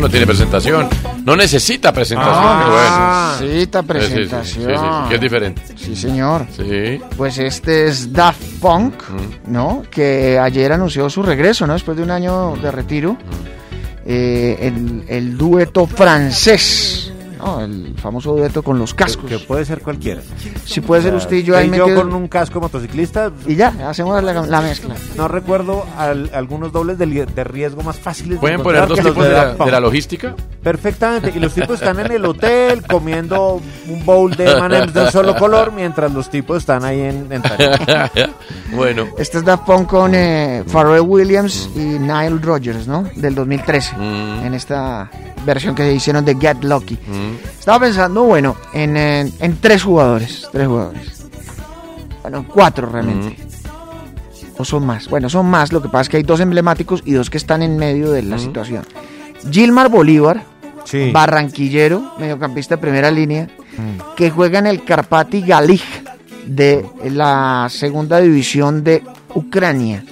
No tiene presentación. No necesita presentación. Ah, bueno. necesita Sí, sí, sí, sí, presentación. sí, sí, que es diferente. Sí, señor. Sí. Pues este es Daft Punk, Mm. ¿no? Que ayer anunció su regreso, ¿no? Después de un año de retiro. Mm. Eh, el, el dueto francés, ¿no? El famoso dueto con los cascos. Que puede ser cualquiera. Si puede ser O sea, usted y yo ahí usted yo metidos- con un casco motociclista. Y ya, hacemos la, la mezcla. No recuerdo al- algunos dobles de, de riesgo más fáciles. de ¿Pueden poner encontrar dos tipos de la, de la logística? Perfectamente. Y los tipos están en el hotel *laughs* comiendo un bowl de M&M's de un solo color mientras los tipos están ahí en, en *laughs* bueno. Este es Daft Punk con eh, Pharrell Williams y Nile Rodgers, ¿no? Del 2013. Mm. En esta versión que hicieron de Get Lucky. Estaba pensando, bueno, en, en- en tres jugadores. Tres jugadores. Bueno, cuatro realmente. O son más. Bueno, son más. Lo que pasa es que hay dos emblemáticos y dos que están en medio de la situación. Gilmar Bolívar, barranquillero, mediocampista de primera línea, que juega en el Karpaty Galich de la segunda división de Ucrania.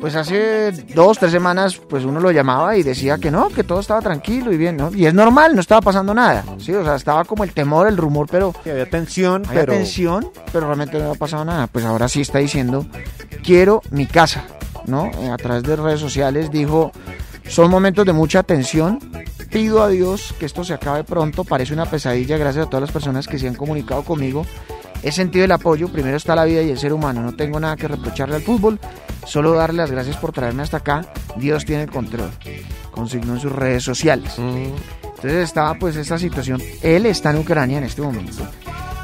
Pues hace dos, tres semanas, pues uno lo llamaba y decía que no, que todo estaba tranquilo y bien, ¿no? Y es normal, no estaba pasando nada, ¿sí? O sea, estaba como el temor, el rumor, pero... había tensión, había pero- tensión, pero realmente no ha pasado nada. Pues ahora sí está diciendo, quiero mi casa, ¿no? Eh, A través de redes sociales dijo, son momentos de mucha tensión, pido a Dios que esto se acabe pronto, parece una pesadilla, gracias a todas las personas que se han comunicado conmigo. He sentido el apoyo, primero está la vida y el ser humano, no tengo nada que reprocharle al fútbol, solo darle las gracias por traerme hasta acá, Dios tiene el control, consignó en sus redes sociales. Entonces estaba pues esta situación, él está en Ucrania en este momento,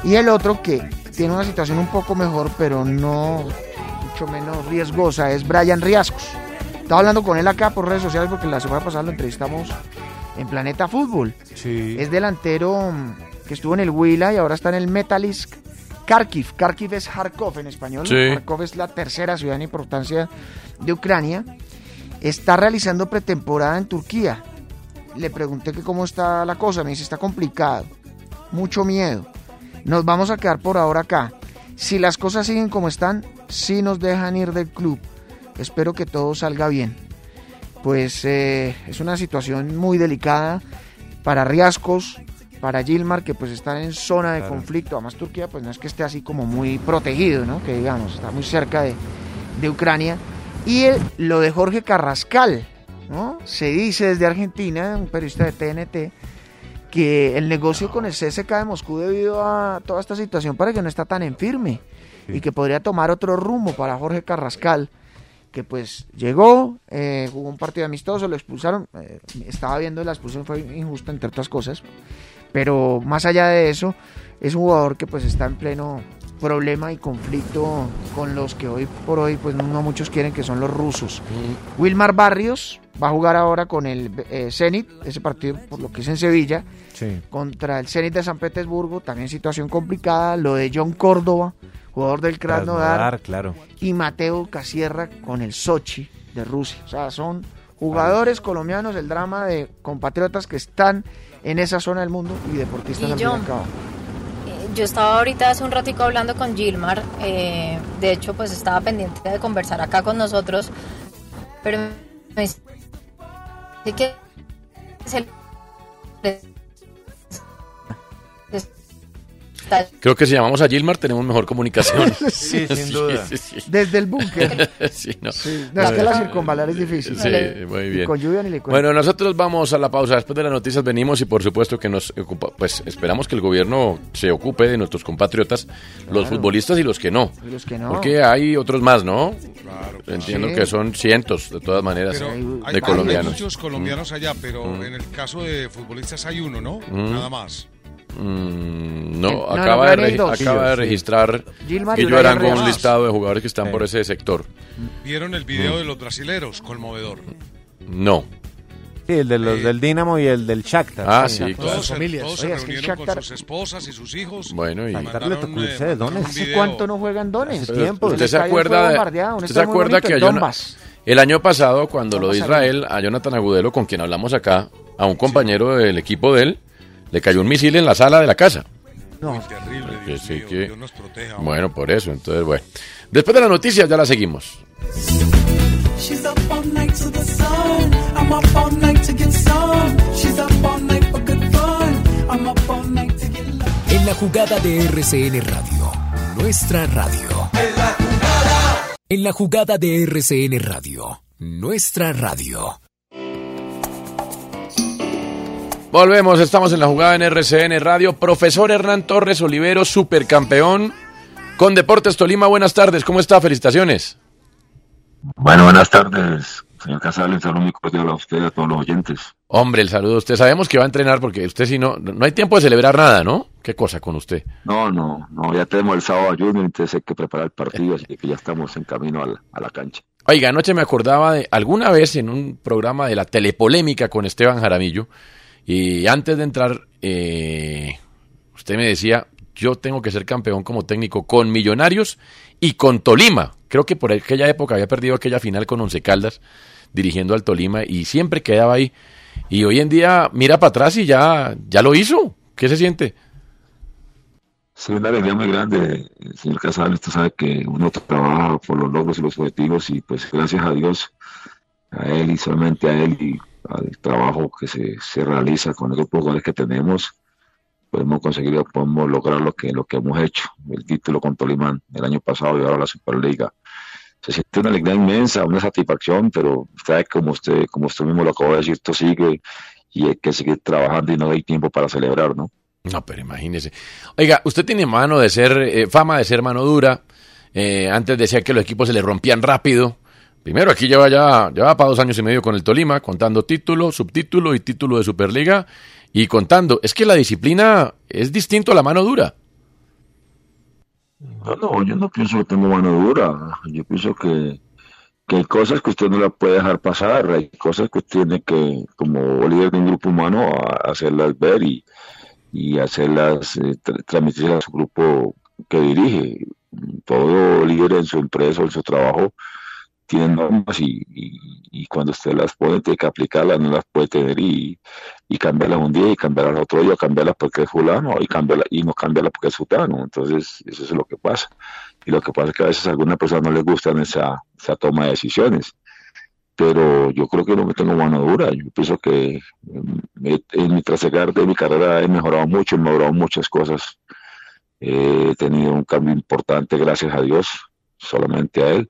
y el otro que tiene una situación un poco mejor, pero no mucho menos riesgosa, es Brian Riascos. Estaba hablando con él acá por redes sociales porque la semana pasada lo entrevistamos en Planeta Fútbol. Es delantero mm, que estuvo en el Huila y ahora está en el Metalisk Kharkiv. Kharkiv es Kharkov en español. Sí. Kharkov es la tercera ciudad en importancia de Ucrania. Está realizando pretemporada en Turquía. Le pregunté que cómo está la cosa. Me dice, está complicado. Mucho miedo. Nos vamos a quedar por ahora acá. Si las cosas siguen como están, sí nos dejan ir del club. Espero que todo salga bien. Pues eh, es una situación muy delicada para Riascos, para Gilmar, que pues están en zona de conflicto. Además Turquía pues no es que esté así como muy protegido, ¿no? Que digamos, está muy cerca de, de Ucrania. Y el- lo de Jorge Carrascal, ¿no? Se dice desde Argentina, un periodista de TNT, que el negocio con el CSK de Moscú debido a toda esta situación para que no está tan en firme y que podría tomar otro rumbo para Jorge Carrascal que pues llegó, eh, jugó un partido amistoso, lo expulsaron, eh, estaba viendo la expulsión fue injusta entre otras cosas, pero más allá de eso, es un jugador que pues está en pleno problema y conflicto con los que hoy por hoy pues no muchos quieren que son los rusos. Wilmar Barrios va a jugar ahora con el eh, Zenit, ese partido por lo que es en Sevilla, Sí. contra el Zenit de San Petersburgo, también situación complicada, lo de John Córdoba, jugador del Krasnodar, Krasnodar, claro. y Mateo Casierra con el Sochi de Rusia. O sea, son jugadores colombianos, el drama de compatriotas que están en esa zona del mundo y deportistas Y al fin y John, al cabo. Eh, Yo estaba ahorita hace un ratico hablando con Gilmar, eh, de hecho pues estaba pendiente de conversar acá con nosotros, pero me dice que se Creo que si llamamos a Gilmar tenemos mejor comunicación. *laughs* Sí, sin duda. sí, sí. Desde el búnker. *laughs* Sí, no. No, es que la circunvalar es difícil. Sí, muy Y bien. con lluvia ni le cuento. Bueno, nosotros vamos a la pausa. Después de las noticias venimos y por supuesto que nos ocupa, pues esperamos que el gobierno se ocupe de nuestros compatriotas, los futbolistas y los que no. Y los que no. Porque hay otros más, ¿no? Entiendo Sí. que son cientos, de todas maneras, Pero hay, de hay colombianos. muchos colombianos allá, pero Mm. en el caso de futbolistas hay uno, ¿no? Mm. Nada más. Mm, no, No, acaba, no, de, dos. acaba de Sí. registrar Gilmar y Guillo Arango un listado de jugadores que están por ese sector. ¿Vieron el video Mm. de los brasileros? Conmovedor. No. Sí, el de los del Dinamo y el del Shakhtar. Ah, sí, Todos, claro. se- familias. todos Oye, se reunieron con sus esposas y sus hijos. Bueno, y- Shakhtar le tocó irse de mandaron Donetsk. un ¿Hace video. cuánto no juegan dones? Pero El ¿Usted se acuerda, de- usted se acuerda que a el año pasado, cuando lo de Israel, a Jonathan Agudelo, con quien hablamos acá, a un compañero del equipo de él, le cayó un misil en la sala de la casa. No. Terrible, Que Dios sí, mío, que- Dios nos proteja. Bueno, por eso, entonces, bueno. Después de las noticias ya la seguimos. En la jugada de RCN Radio, nuestra radio. En la jugada de RCN Radio, nuestra radio. Volvemos, estamos en la jugada en RCN Radio. Profesor Hernán Torres Olivero, supercampeón con Deportes Tolima. Buenas tardes, ¿cómo está? Felicitaciones. Bueno, buenas tardes, señor Casal. Un saludo muy cordial a usted y a todos los oyentes. Hombre, el saludo a usted. Sabemos que va a entrenar porque usted si no, no hay tiempo de celebrar nada, ¿no? ¿Qué cosa con usted? No, no, no, ya tenemos el sábado a Junior, entonces hay que preparar el partido, así que ya estamos en camino a la, a la cancha. Oiga, anoche me acordaba de alguna vez en un programa de la telepolémica con Esteban Jaramillo y antes de entrar, eh, usted me decía, yo tengo que ser campeón como técnico con Millonarios y con Tolima. Creo que por aquella época había perdido aquella final con Once Caldas dirigiendo al Tolima y siempre quedaba ahí. Y hoy en día mira para atrás y ya, ya lo hizo. ¿Qué se siente? Sí, una alegría muy grande, señor Casal. Usted sabe que uno trabaja por los logros y los objetivos y pues gracias a Dios, a él y solamente a él y al trabajo que se, se realiza con el grupo jugadores que tenemos, hemos conseguido, podemos lograr lo que, lo que hemos hecho, el título con Tolima el año pasado y ahora la Superliga. Se siente una alegría inmensa, una satisfacción, pero usted como usted, como usted mismo lo acabó de decir, esto sigue y hay que seguir trabajando y no hay tiempo para celebrar, ¿no? No, pero imagínese. Oiga, usted tiene mano de ser, eh, fama de ser mano dura. Eh, antes decía que los equipos se le rompían rápido. Primero, aquí lleva ya, lleva para dos años y medio con el Tolima, contando título, subtítulo y título de Superliga. Y contando, es que la disciplina es distinto a la mano dura. No, no, yo no pienso que tengo mano dura. Yo pienso que, que hay cosas que usted no la puede dejar pasar. Hay cosas que usted tiene que, como líder de un grupo humano, hacerlas ver y, y hacerlas eh, a su grupo que dirige. Todo líder en su empresa o en su trabajo tiene normas y, y- cuando usted las pone tiene que aplicarlas, no las puede tener y, y cambiarlas un día y cambiarlas otro día, cambiarlas porque es fulano y, cambiarla, y no cambiarlas porque es sutano. Entonces, eso es lo que pasa. Y lo que pasa es que a veces a algunas personas no les gustan esa, esa toma de decisiones. Pero yo creo que no me tengo mano dura. Yo pienso que eh, en mi trasegar de mi carrera he mejorado mucho, he mejorado muchas cosas. He tenido un cambio importante, gracias a Dios, solamente a él.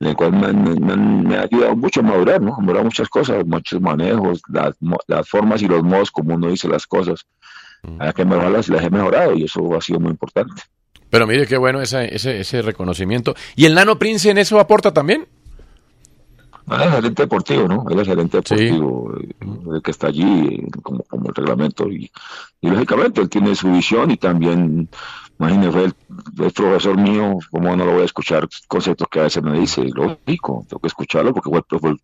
en el cual me, me me ha ayudado mucho a madurar, ¿no? A madurar muchas cosas, muchos manejos, las, las formas y los modos como uno dice las cosas. Hay que mejorarlas y las he mejorado y eso ha sido muy importante. Pero mire qué bueno ese, ese, ese reconocimiento. ¿Y el Nano Prince en eso aporta también? Él es gerente deportivo, ¿no? Él es gerente deportivo, eh, el que está allí, eh, como, como el reglamento. Y, y lógicamente él tiene su visión y también, imagínese, él es profesor mío, ¿cómo no lo voy a escuchar conceptos que a veces me dice? Lógico, tengo que escucharlo porque fue el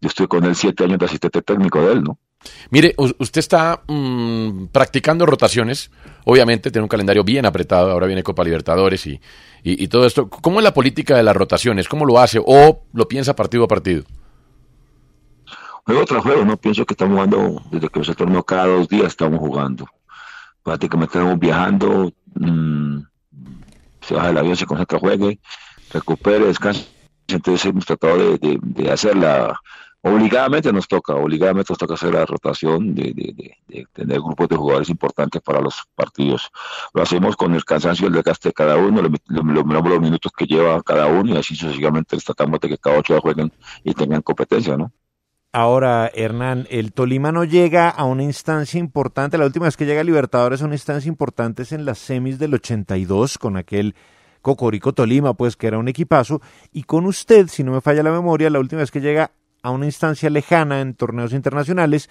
yo estuve con él siete años de asistente técnico de él, ¿no? Mire, usted está mm, practicando rotaciones, obviamente tiene un calendario bien apretado, ahora viene Copa Libertadores y, y, y todo esto. ¿Cómo es la política de las rotaciones? ¿Cómo lo hace? ¿O lo piensa partido a partido? Juego tras juego, ¿no? Pienso que estamos jugando, desde que se torneo cada dos días estamos jugando. Prácticamente estamos viajando, mm, se baja el avión, se concentra, juegue, recupere, descansa. Entonces hemos tratado de, de, de hacerla, obligadamente nos toca, obligadamente nos toca hacer la rotación, de, de, de, tener grupos de jugadores importantes para los partidos. Lo hacemos con el cansancio y el desgaste de cada uno, le, le, le miramos los minutos que lleva cada uno y así sucesivamente tratamos de que cada ocho jueguen y tengan competencia, ¿no? Ahora, Hernán, el Tolima no llega a una instancia importante. La última vez que llega a Libertadores a una instancia importante es en las semis del 82 con aquel Cocorico Tolima, pues que era un equipazo. Y con usted, si no me falla la memoria, la última vez que llega a una instancia lejana en torneos internacionales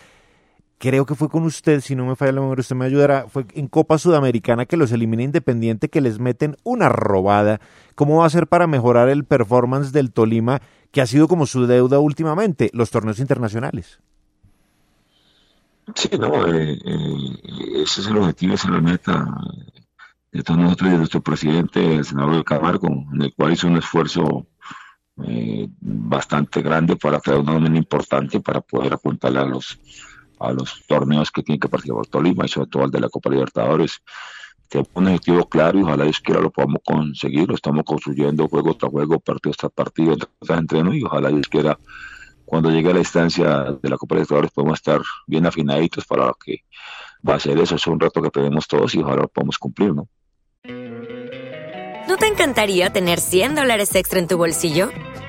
creo que fue con usted, si no me falla la memoria, usted me ayudará, fue en Copa Sudamericana que los elimina Independiente, que les meten una robada. ¿Cómo va a ser para mejorar el performance del Tolima, que ha sido como su deuda últimamente, los torneos internacionales? Sí, no, eh, eh, ese es el objetivo, esa es la meta de todos nosotros y de nuestro presidente, el senador de Camargo, en el cual hizo un esfuerzo eh, bastante grande para crear una unión importante para poder apuntarle a los, a los torneos que tiene que participar Tolima y sobre todo al de la Copa Libertadores. Tenemos un objetivo claro y ojalá Dios quiera lo podamos conseguir. Lo estamos construyendo juego tras juego, partido tras partido, tras entreno y ojalá Dios quiera cuando llegue a la instancia de la Copa Libertadores podemos estar bien afinaditos para lo que va a ser eso. Es un reto que tenemos todos y ojalá lo podamos cumplir, ¿no? ¿No te encantaría tener 100 dólares extra en tu bolsillo?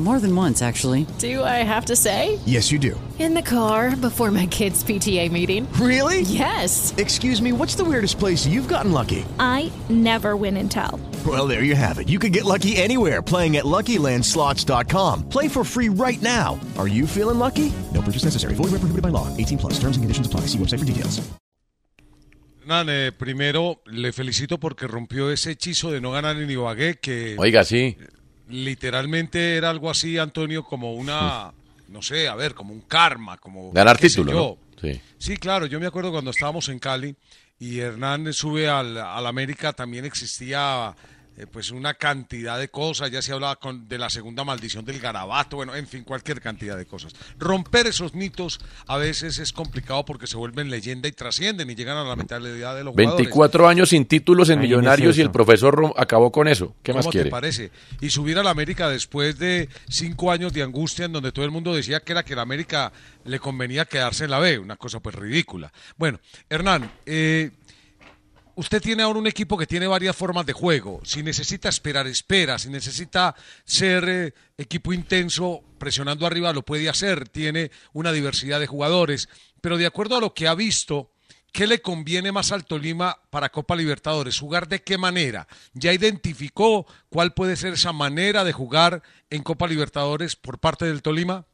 More than once, actually. Do I have to say? Yes, you do. In the car before my kids' PTA meeting. Really? Yes. Excuse me, what's the weirdest place you've gotten lucky? I never win and tell. Well, there you have it. You can get lucky anywhere playing at LuckyLandSlots.com. Play for free right now. Are you feeling lucky? No purchase necessary. Void where prohibited by law. 18 plus. Terms and conditions apply. See website for details. Hernán, eh, primero le felicito porque rompió ese hechizo de no ganar en Ibagué que Oiga, sí. Literalmente era algo así, Antonio, como una, no sé, a ver, como un karma, como Ganar título. Sí. Sí, claro, yo me acuerdo cuando estábamos en Cali y Hernán sube al, al América, también existía eh, pues una cantidad de cosas, ya se hablaba con, de la segunda maldición del garabato, bueno, en fin, cualquier cantidad de cosas. Romper esos mitos a veces es complicado porque se vuelven leyenda y trascienden y llegan a la mentalidad de los jugadores. 24 años sin títulos en Ahí Millonarios y el profesor rom- acabó con eso. ¿Qué más ¿Cómo quiere? te parece? Y subir a la América después de cinco años de angustia en donde todo el mundo decía que era que la América le convenía quedarse en la B, una cosa pues ridícula. Bueno, Hernán, eh, usted tiene ahora un equipo que tiene varias formas de juego. Si necesita esperar, espera. Si necesita ser eh, equipo intenso, presionando arriba, lo puede hacer. Tiene una diversidad de jugadores. Pero de acuerdo a lo que ha visto, ¿qué le conviene más al Tolima para Copa Libertadores? ¿Jugar de qué manera? ¿Ya identificó cuál puede ser esa manera de jugar en Copa Libertadores por parte del Tolima?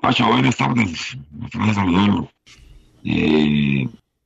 Pacho, buenas tardes. Me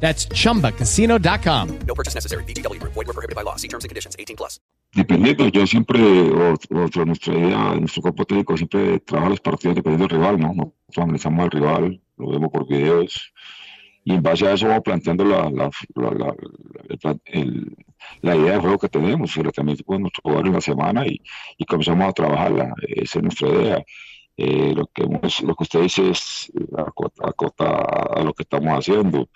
That's chumbacasino.com. No purchase necessary. VGW Group. Void were prohibited by law. See terms and conditions. 18 plus. dependiendo, yo siempre, o, o nuestra idea, nuestro cuerpo técnico siempre trabaja los partidos dependiendo del rival, ¿no? Nosotros analizamos al rival, lo vemos por videos, y en base a eso vamos planteando la, la, la, la, el la idea de juego que tenemos, el también con nuestros jugadores en la semana y, y comenzamos a trabajarla. Esa es nuestra idea. Eh, lo, que hemos- lo que usted dice es acota, acota a lo que estamos haciendo.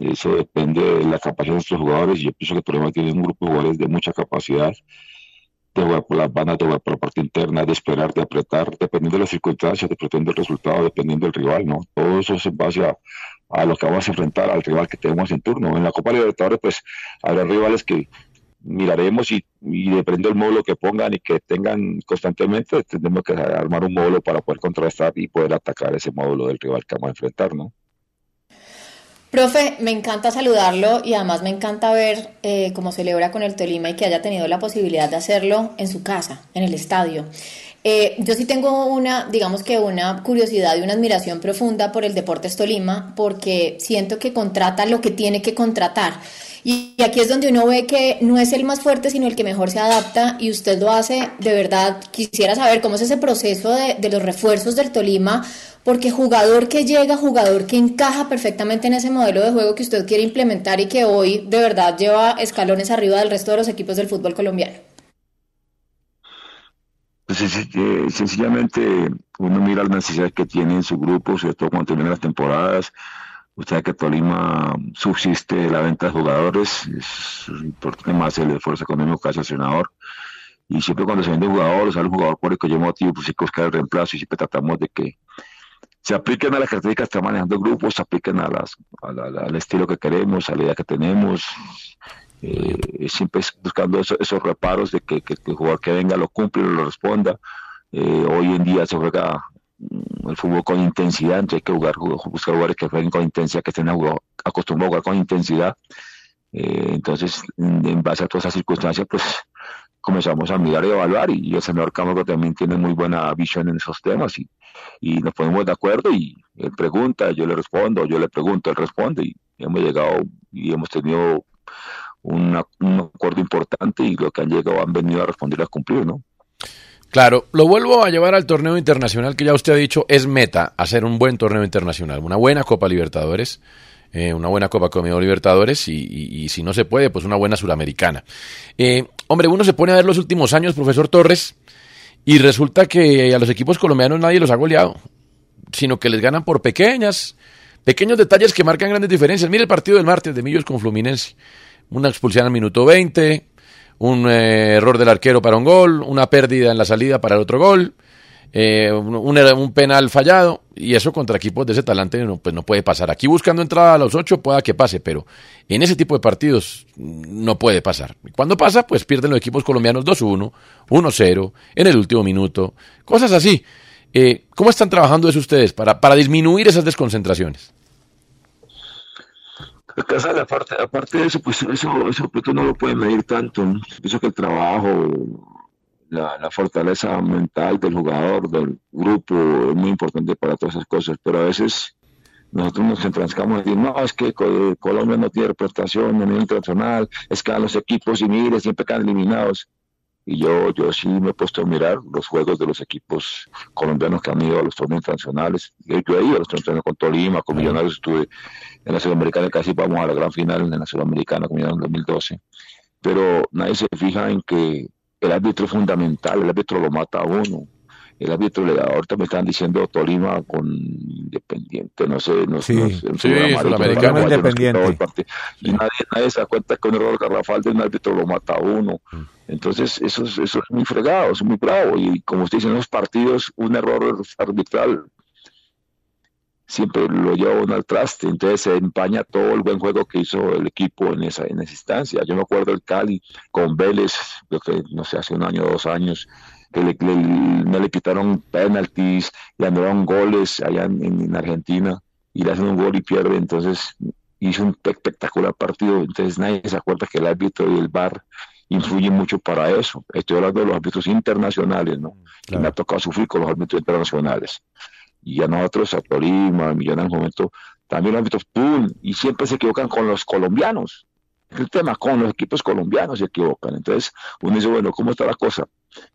Eso depende de la capacidad de nuestros jugadores. y Yo pienso que el problema tiene un grupo de jugadores de mucha capacidad de jugar por las bandas, de jugar por la parte interna, de esperar, de apretar, dependiendo de las circunstancias, dependiendo del resultado, dependiendo del rival, ¿no? Todo eso es en base a, a lo que vamos a enfrentar al rival que tenemos en turno. En la Copa Libertadores, pues, habrá rivales que miraremos y, y depende del módulo que pongan y que tengan constantemente, tendremos que armar un módulo para poder contrastar y poder atacar ese módulo del rival que vamos a enfrentar, ¿no? Profe, me encanta saludarlo y además me encanta ver eh, cómo celebra con el Tolima y que haya tenido la posibilidad de hacerlo en su casa, en el estadio. Eh, yo sí tengo una, digamos que una curiosidad y una admiración profunda por el Deportes Tolima porque siento que contrata lo que tiene que contratar. Y aquí es donde uno ve que no es el más fuerte, sino el que mejor se adapta y usted lo hace de verdad. Quisiera saber cómo es ese proceso de, de los refuerzos del Tolima, porque jugador que llega, jugador que encaja perfectamente en ese modelo de juego que usted quiere implementar y que hoy de verdad lleva escalones arriba del resto de los equipos del fútbol colombiano. Pues, eh, sencillamente uno mira las necesidades que tiene en su grupo, sobre todo cuando terminan las temporadas. Usted sabe que Tolima subsiste de la venta de jugadores, es importante más el esfuerzo económico que hace el senador. Y siempre cuando se vende un jugador, sale un jugador por el que yo motivo, pues hay que buscar el reemplazo y siempre tratamos de que se apliquen a las características que está manejando el grupo, se apliquen a las, a la- al estilo que queremos, a la idea que tenemos. Eh, siempre buscando eso- esos reparos de que, que- que el jugador que venga lo cumple, lo responda. Eh, hoy en día se juega mm, el fútbol con intensidad, entonces hay que jugar, ju- buscar jugadores que jueguen con intensidad, que estén acostumbrados a jugar con intensidad. Eh, entonces, en, en base a todas esas circunstancias, pues comenzamos a mirar y evaluar y, el señor Cámara también tiene muy buena visión en esos temas y, y nos ponemos de acuerdo y él pregunta, yo le respondo, yo le pregunto, él responde y hemos llegado y hemos tenido una- un acuerdo importante y lo que han llegado han venido a responder a cumplir, ¿no? Claro, lo vuelvo a llevar al torneo internacional que ya usted ha dicho es meta, hacer un buen torneo internacional, una buena Copa Libertadores, eh, una buena Copa Comedor Libertadores y, y- y si no se puede, pues una buena Suramericana. Eh, hombre, uno se pone a ver los últimos años, profesor Torres, y resulta que a los equipos colombianos nadie los ha goleado, sino que les ganan por pequeñas, pequeños detalles que marcan grandes diferencias. Mire el partido del martes de Millos con Fluminense, una expulsión al minuto 20, un eh, error del arquero para un gol, una pérdida en la salida para el otro gol, eh, un, penal fallado, y eso contra equipos de ese talante no, pues no puede pasar. Aquí buscando entrada a los ocho pueda que pase, pero en ese tipo de partidos mm, no puede pasar. Cuando pasa, pues pierden los equipos colombianos 2-1, 1-0, en el último minuto, cosas así. Eh, ¿Cómo están trabajando eso ustedes para, para disminuir esas desconcentraciones? Parte, aparte de eso, pues eso, eso pues, no lo puedes medir tanto. Pienso que el trabajo, la, la fortaleza mental del jugador, del grupo, es muy importante para todas esas cosas, pero a veces nosotros nos enfrascamos y decir, no, es que Co- Colombia no tiene representación a nivel internacional, es que a los equipos y mire, siempre quedan eliminados. Y yo, yo sí me he puesto a mirar los juegos de los equipos colombianos que han ido a los torneos internacionales. Yo he ido a los torneos internacionales con Tolima, con Millonarios estuve en la Sudamericana, casi vamos a la gran final en la Sudamericana con Millonarios en 2012. Pero nadie se fija en que el árbitro es fundamental, el árbitro lo mata a uno. El árbitro le da, ahorita me están diciendo Tolima con Independiente, no sé, no sé, Sí. no sé, Sí, Independiente. Y nadie, nadie se da cuenta que un error garrafal de un árbitro lo mata a uno. Entonces, eso es, eso es muy fregado, es muy bravo. Y como usted dice, en los partidos, un error arbitral siempre lo lleva uno al traste. Entonces, se empaña todo el buen juego que hizo el equipo en esa, en esa instancia. Yo me acuerdo del Cali con Vélez, lo que no sé, hace un año o dos años, que le, le- no le quitaron penaltis, le anularon goles allá en, en Argentina y le hacen un gol y pierde. Entonces, hizo un pe- espectacular partido. Entonces, nadie se acuerda que el árbitro y el VAR influyen mucho para eso. Estoy hablando de los árbitros internacionales, ¿no? Y me ha tocado sufrir con los árbitros internacionales. Y a nosotros, a Tolima, a Millonarios en momento, también los árbitros, ¡pum! Y siempre se equivocan con los colombianos. Es el tema, con los equipos colombianos se equivocan. Entonces, uno dice, bueno, ¿cómo está la cosa?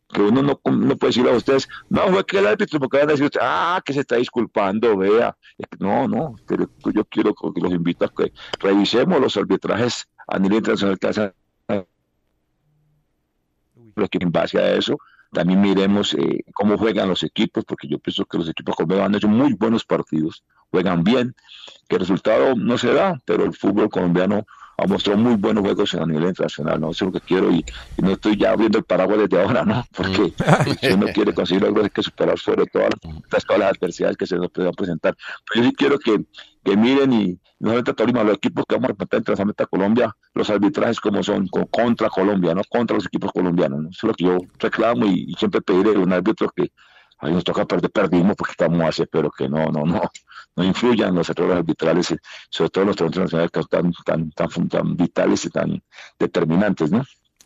Que uno no, no puede decirle a ustedes, no, fue que el árbitro, porque van a decir, ah, que se está disculpando, vea. No, no, pero yo quiero que los invito a que revisemos los arbitrajes a nivel internacional que hacen pero que en base a eso también miremos eh, cómo juegan los equipos, porque yo pienso que los equipos colombianos han hecho muy buenos partidos, juegan bien, que el resultado no se da, pero el fútbol colombiano ha mostrado muy buenos juegos a nivel internacional, ¿no? Eso es lo que quiero y, y no estoy ya abriendo el paraguas desde ahora, ¿no? Porque *laughs* si uno quiere conseguir algo hay que superar sobre todas las, todas las adversidades que se nos puedan presentar. Pero yo sí quiero que, que miren y no solamente Tolima, los equipos que vamos a enfrentar internacionalmente a Colombia, los arbitrajes como son con- contra Colombia, no contra los equipos colombianos. ¿no? Eso es lo que yo reclamo y, siempre pediré a un árbitro que a nos toca perder, perdimos porque estamos así, pero que no, no, no, no influyan los errores arbitrales, sobre todo los torneos internacionales que son tan, tan, tan, tan vitales y tan determinantes, ¿no?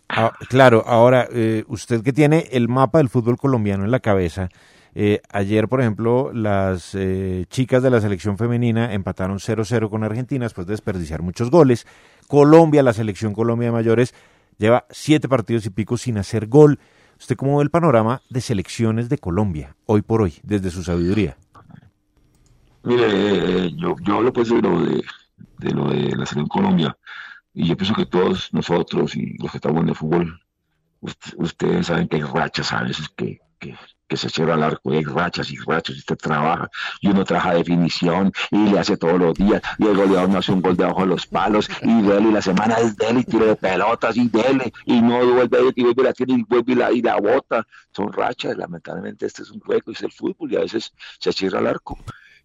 Ah, claro, ahora eh, usted que tiene el mapa del fútbol colombiano en la cabeza, Eh, ayer, por ejemplo, las eh, chicas de la selección femenina empataron 0-0 con Argentina después de desperdiciar muchos goles. Colombia, la selección Colombia de mayores, lleva siete partidos y pico sin hacer gol. ¿Usted cómo ve el panorama de selecciones de Colombia hoy por hoy, desde su sabiduría? Mire, eh, yo, yo hablo pues de lo de, de lo de la selección Colombia y yo pienso que todos nosotros y los que estamos en el fútbol, ust- ustedes saben que hay rachas a veces que, que, que se cierra el arco, y hay rachas y rachas, y usted trabaja y uno trabaja definición y le hace todos los días y el goleador no hace un gol debajo de los palos y dele y la semana es dele y tiro de pelotas y dele y no vuelve y vuelve la tiene y vuelve y la, y la bota. Son rachas, lamentablemente este es un juego, es el fútbol y a veces se cierra el arco.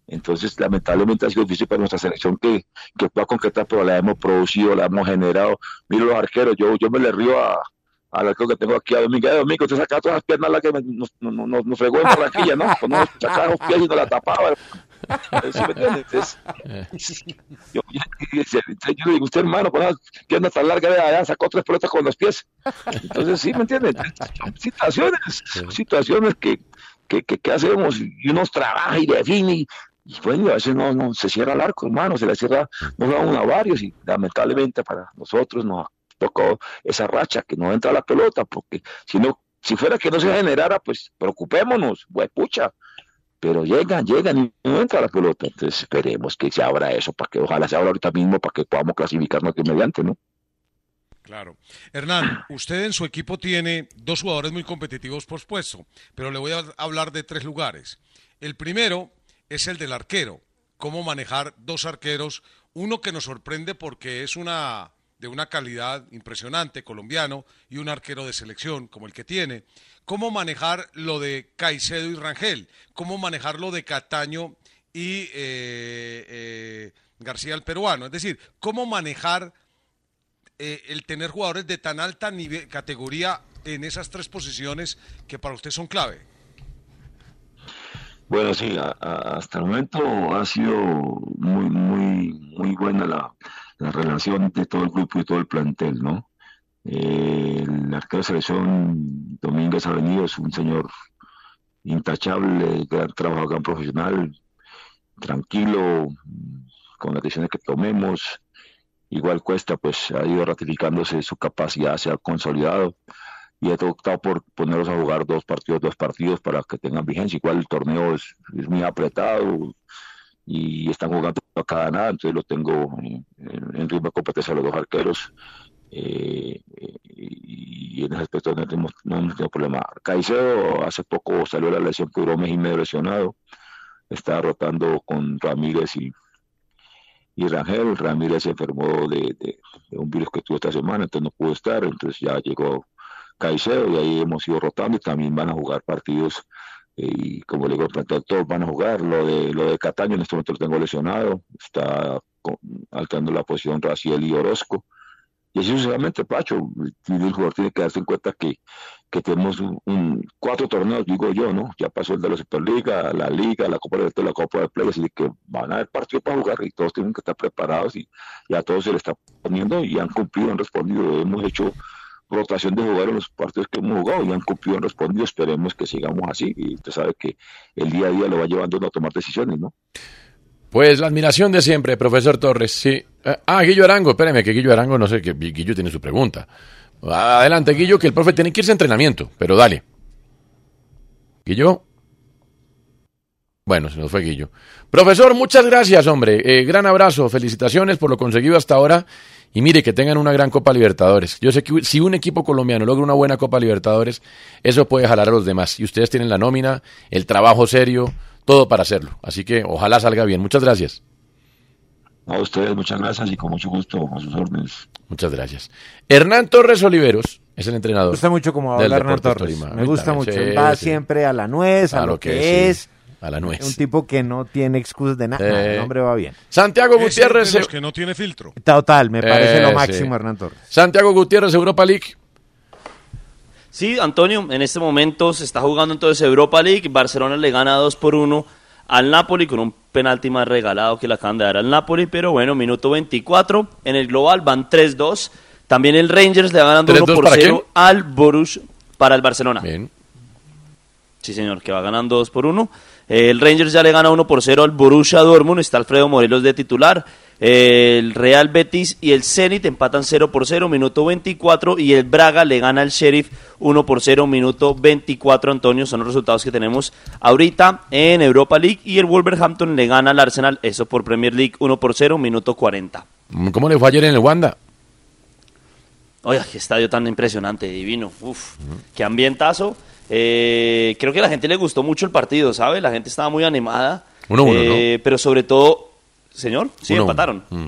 Entonces, lamentablemente ha sido difícil para nuestra selección que, que pueda concretar, pero la hemos producido, la hemos generado. Mira los arqueros, yo, yo me le río a, al arquero que tengo aquí a Domingo. Eh, Domingo, usted sacaba todas las piernas las que me- nos, nos, nos, fregó en Barranquilla, ¿no? Pues nos sacaba los pies y nos la tapaba. ¿Sí me entiende? Entonces, yo, yo, yo- le digo, usted hermano, pues pierna tan larga de allá, sacó tres pelotas con los pies. Entonces, sí, ¿me entiende? *laughs* Son situaciones, situaciones que, que, que, que hacemos y uno trabaja y define y, y bueno, a veces no, no se cierra el arco, hermano, se le cierra, nos da uno a varios y lamentablemente para nosotros nos tocó esa racha que no entra la pelota, porque si no, si fuera que no se generara, pues preocupémonos, pues pucha, pero llegan, llegan y no entra la pelota, entonces esperemos que se abra eso, para que ojalá se abra ahorita mismo para que podamos clasificarnos aquí mediante, ¿no? Claro. Hernán, usted en su equipo tiene dos jugadores muy competitivos por puesto, pero le voy a hablar de tres lugares. El primero es el del arquero. Cómo manejar dos arqueros, uno que nos sorprende porque es una de una calidad impresionante, colombiano, y un arquero de selección como el que tiene. Cómo manejar lo de Caicedo y Rangel, cómo manejar lo de Cataño y eh, eh, García el peruano. Es decir, cómo manejar eh, el tener jugadores de tan alta nive- categoría en esas tres posiciones que para usted son clave. Bueno, sí, hasta el momento ha sido muy, muy, muy buena la, la relación de todo el grupo y todo el plantel, ¿no? Eh, el arquero de selección Domínguez ha venido, es un señor intachable, gran trabajador, gran profesional, tranquilo, con las decisiones que tomemos. Igual Cuesta, pues ha ido ratificándose su capacidad, se ha consolidado y he optado por ponerlos a jugar dos partidos, dos partidos para que tengan vigencia. Igual el torneo es, es muy apretado y están jugando cada nada, entonces lo tengo en, en- ritmo de competencia los dos arqueros. eh, y en ese aspecto no tenemos, no hemos tenido problema. Caicedo hace poco salió la lesión que duró mes lesionado, está rotando con Ramírez y, y Rangel. Ramírez se enfermó de, un virus que tuvo esta semana, entonces no pudo estar, entonces ya llegó Caicedo y ahí hemos ido rotando y también van a jugar partidos y como le digo, pues, todos van a jugar. Lo de lo de Cataño en este momento lo tengo lesionado, está con- la posición Raciel y Orozco. Y así sucesivamente, Pacho, el jugador tiene que darse en cuenta que, que tenemos un, cuatro torneos, digo yo, ¿no? Ya pasó el de la Superliga, la Liga, la Copa del la Copa del Play, así que van a haber partidos para jugar y todos tienen que estar preparados y, y a todos se les está poniendo y han cumplido, han respondido. Hemos hecho rotación de jugar en los partidos que hemos jugado y han cumplido, han respondido. Esperemos que sigamos así y usted sabe que el día a día lo va llevando a tomar decisiones, ¿no? Pues la admiración de siempre, profesor Torres, sí. Eh, Ah, Guillo Arango, espéreme, que Guillo Arango, no sé, que Guillo tiene su pregunta. Adelante, Guillo, que el profe tiene que irse a entrenamiento, pero dale. Guillo. Bueno, se nos fue Guillo. Profesor, muchas gracias, hombre. Eh, gran abrazo, felicitaciones por lo conseguido hasta ahora. Y mire, que tengan una gran Copa Libertadores. Yo sé que si un equipo colombiano logra una buena Copa Libertadores, eso puede jalar a los demás. Y ustedes tienen la nómina, el trabajo serio, todo para hacerlo. Así que ojalá salga bien. Muchas gracias. A ustedes muchas gracias y con mucho gusto a sus órdenes. Muchas gracias. Hernán Torres Oliveros es el entrenador. Me gusta mucho como habla Hernán Torres. Tolima. Me gusta mucho. va sí. siempre a la nuez, a lo que, que sí, es. A la nuez. Un tipo que no tiene excusas de nada. Eh, el hombre va bien. Santiago Ese Gutiérrez. de los que no tiene filtro. Total, me parece Eh, lo sí. máximo, Hernán Torres. Santiago Gutiérrez, Europa League. Sí, Antonio, en este momento se está jugando entonces Europa League. Barcelona le gana 2 por 1 al Napoli con un penalti más regalado que le acaban de dar al Napoli. Pero bueno, minuto 24. En el global van 3-2. También el Rangers le va ganando 1 ¿3-2 por para 0 al Borussia para el Barcelona. Bien. Sí, señor, que va ganando 2 por 1. El Rangers ya le gana 1 por 0 al Borussia Dortmund. Está Alfredo Morelos de titular. El Real Betis y el Zenit empatan 0 por 0, minuto 24. Y el Braga le gana al Sheriff 1 por 0, minuto 24. Antonio, son los resultados que tenemos ahorita en Europa League. Y el Wolverhampton le gana al Arsenal, eso por Premier League 1 por 0, minuto 40. ¿Cómo le fue ayer en el Wanda? Oye, qué estadio tan impresionante, divino. Uf, qué ambientazo. Eh, creo que a la gente le gustó mucho el partido, ¿sabe? La gente estaba muy animada. Uno a uno, Eh, Pero sobre todo, señor, sí, Uno empataron. Mm.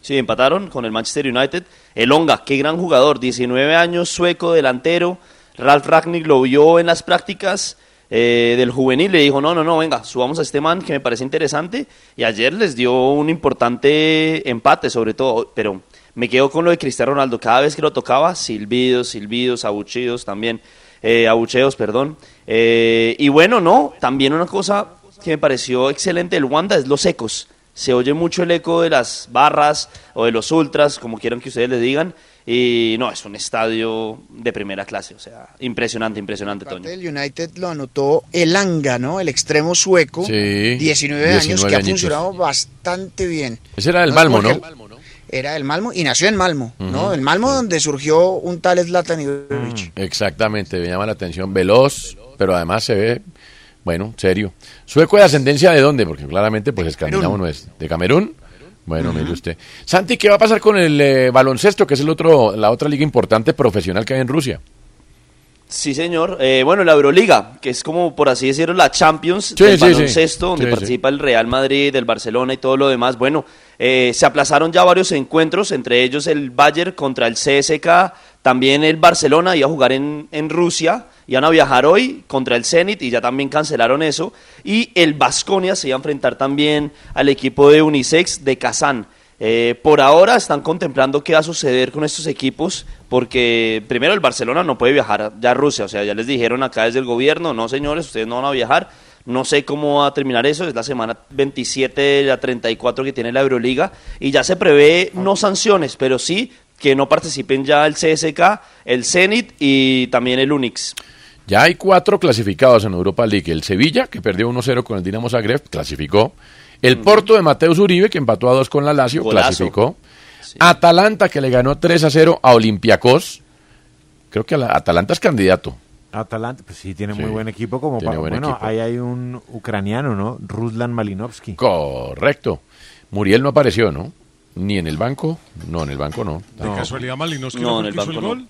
Sí, empataron con el Manchester United. El Onga, qué gran jugador, 19 años, sueco, delantero. Ralf Ragnick lo vio en las prácticas eh, del juvenil, le dijo, no, no, no, venga, subamos a este man que me parece interesante. Y ayer les dio un importante empate, sobre todo, pero me quedo con lo de Cristiano Ronaldo. Cada vez que lo tocaba, silbidos, silbidos, abucheos también, eh, abucheos, perdón. Eh, y bueno, no, también una cosa que me pareció excelente del Wanda es los ecos. Se oye mucho el eco de las barras o de los ultras, como quieran que ustedes le digan. Y no, es un estadio de primera clase, o sea, impresionante, impresionante, Toño. El United lo anotó el Anga, ¿no? El extremo sueco, Sí, 19 años, 19 que ha funcionado bastante bien. Ese era el No, Malmo, ¿no? Era el Malmo y nació en Malmo, ¿no? El Malmo donde surgió un tal Zlatan Ibrahimovic. Exactamente, me llama la atención. Veloz, pero además se ve, bueno, serio. ¿Sueco de ascendencia de dónde? Porque claramente, pues escandinavo no es. ¿De Camerún? Bueno, mire usted. Santi, ¿qué va a pasar con el eh, baloncesto, que es el otro, la otra liga importante profesional que hay en Rusia? Sí, señor. Eh, bueno, la Euroliga, que es como, por así decirlo, la Champions Sí, del sí, sí. baloncesto, donde Sí, sí. participa el Real Madrid, el Barcelona y todo lo demás. Bueno, eh, se aplazaron ya varios encuentros, entre ellos el Bayern contra el CSK, también el Barcelona iba a jugar en, en Rusia, iban a viajar hoy contra el Zenit y ya también cancelaron eso. Y el Basconia se iba a enfrentar también al equipo de Unisex de Kazán. Eh, por ahora están contemplando qué va a suceder con estos equipos, porque primero el Barcelona no puede viajar ya a Rusia, o sea, ya les dijeron acá desde el gobierno, no señores, ustedes no van a viajar, no sé cómo va a terminar eso, es la semana 27 de la 34 que tiene la Euroliga, y ya se prevé no sanciones, pero sí que no participen ya el CSK, el Zenit y también el Unix. Ya hay cuatro clasificados en Europa League. El Sevilla, que perdió 1-0 con el Dinamo Zagreb, clasificó. El Porto de Mateus Uribe, que empató a 2 con la Lazio, Golazo. clasificó. Atalanta, que le ganó 3-0 a Olympiacos. Creo que la- Atalanta es candidato. Atalanta, pues sí, tiene Sí, muy buen equipo como para... buen Bueno, equipo. ahí hay un ucraniano, ¿no? Ruslan Malinovsky. Correcto. Muriel no apareció, ¿no? Ni en el banco. No, en el banco no. De casualidad, Malinowski No, no, en el banco no.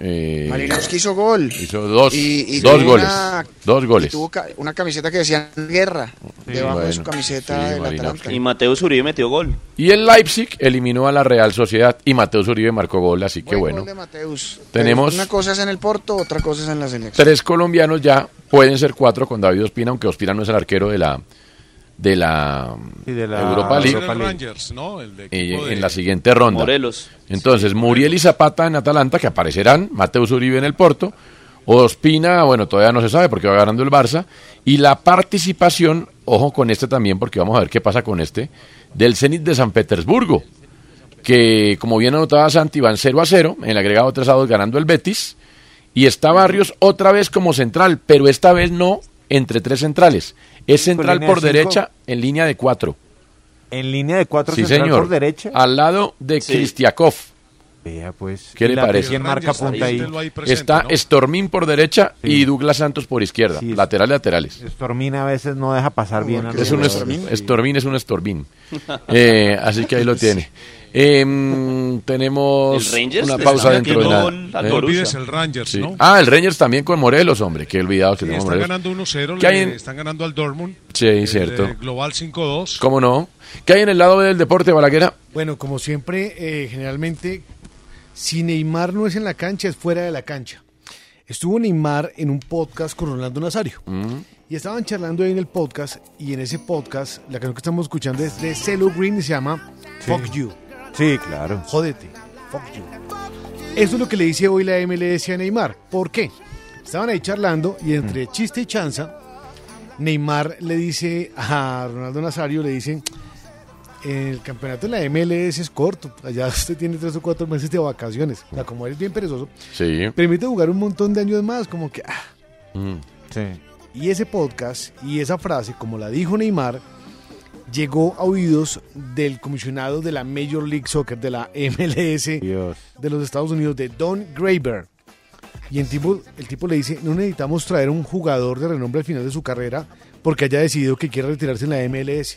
Eh, Malinowski hizo gol. Hizo dos, Y- y dos goles. una- dos goles. y tuvo ca- una camiseta que decía guerra debajo de su camiseta sí. Y Mateus Uribe metió gol. Y el Leipzig eliminó a la Real Sociedad y Mateus Uribe marcó gol, así que Buen bueno. gol de Mateus. Tenemos- Una cosa es en el Porto, otra cosa es en la selección. Tres colombianos ya, pueden ser cuatro con David Ospina, aunque Ospina no es el arquero de la de la, Sí, de la Europa League el Rangers, ¿no? El de eh, equipo de- en la siguiente ronda. Morelos. Entonces, Muriel y Zapata en Atalanta, que aparecerán, Mateus Uribe en el Porto, Ospina, bueno, todavía no se sabe porque va ganando el Barça, y la participación, ojo con este también, porque vamos a ver qué pasa con este, del Zenit de San Petersburgo, que como bien anotaba Santi, van 0 a 0, en el agregado 3 a 2 ganando el Betis, y está Barrios otra vez como central, pero esta vez no entre tres centrales, es central por de derecha en línea de cuatro. En línea de cuatro Sí, central señor. por derecha. Al lado de Sí. Kristiakov. Vea, pues. ¿Qué ¿Y le parece? ¿Quién marca punta ahí? presente, Está ¿no? Stormin por derecha Sí. y Douglas Santos por izquierda. Sí. Lateral, laterales. Stormina a veces no deja pasar bien Es un. Stormin es *laughs* un Stormin. Eh, así que ahí lo tiene. Em, tenemos una pausa dentro de nada. ¿Eh? No Borussia. olvides el Rangers, Sí. ¿no? Ah, el Rangers también con Morelos, hombre. Qué olvidado que Sí, tenemos están Morelos. ganando 1-0, ¿Qué hay le en- están ganando al Dortmund. Sí, El, cierto. eh, Global 5-2. ¿Cómo no? ¿Qué hay en el lado del deporte, Balaguera? Bueno, como siempre, eh, generalmente, si Neymar no es en la cancha, es fuera de la cancha. Estuvo Neymar en un podcast con Rolando Nazario. Y estaban charlando ahí en el podcast, y en ese podcast, la canción que estamos escuchando es de Celo Green y se llama Fuck You. Sí, claro. Jódete. Fuck you. Eso es lo que le dice hoy la MLS a Neymar. ¿Por qué? Estaban ahí charlando y entre chiste y chanza, Neymar le dice a Ronaldo Nazario, le dice, el campeonato de la MLS es corto, allá usted tiene tres o cuatro meses de vacaciones. O sea, como eres bien perezoso, Sí. permite jugar un montón de años más, como que, ah, Mm. Y ese podcast y esa frase, como la dijo Neymar, llegó a oídos del comisionado de la Major League Soccer, de la *laughs* MLS de los Estados Unidos, de Don Graber. Y el tipo, el tipo le dice, no necesitamos traer un jugador de renombre al final de su carrera porque haya decidido que quiere retirarse en la MLS.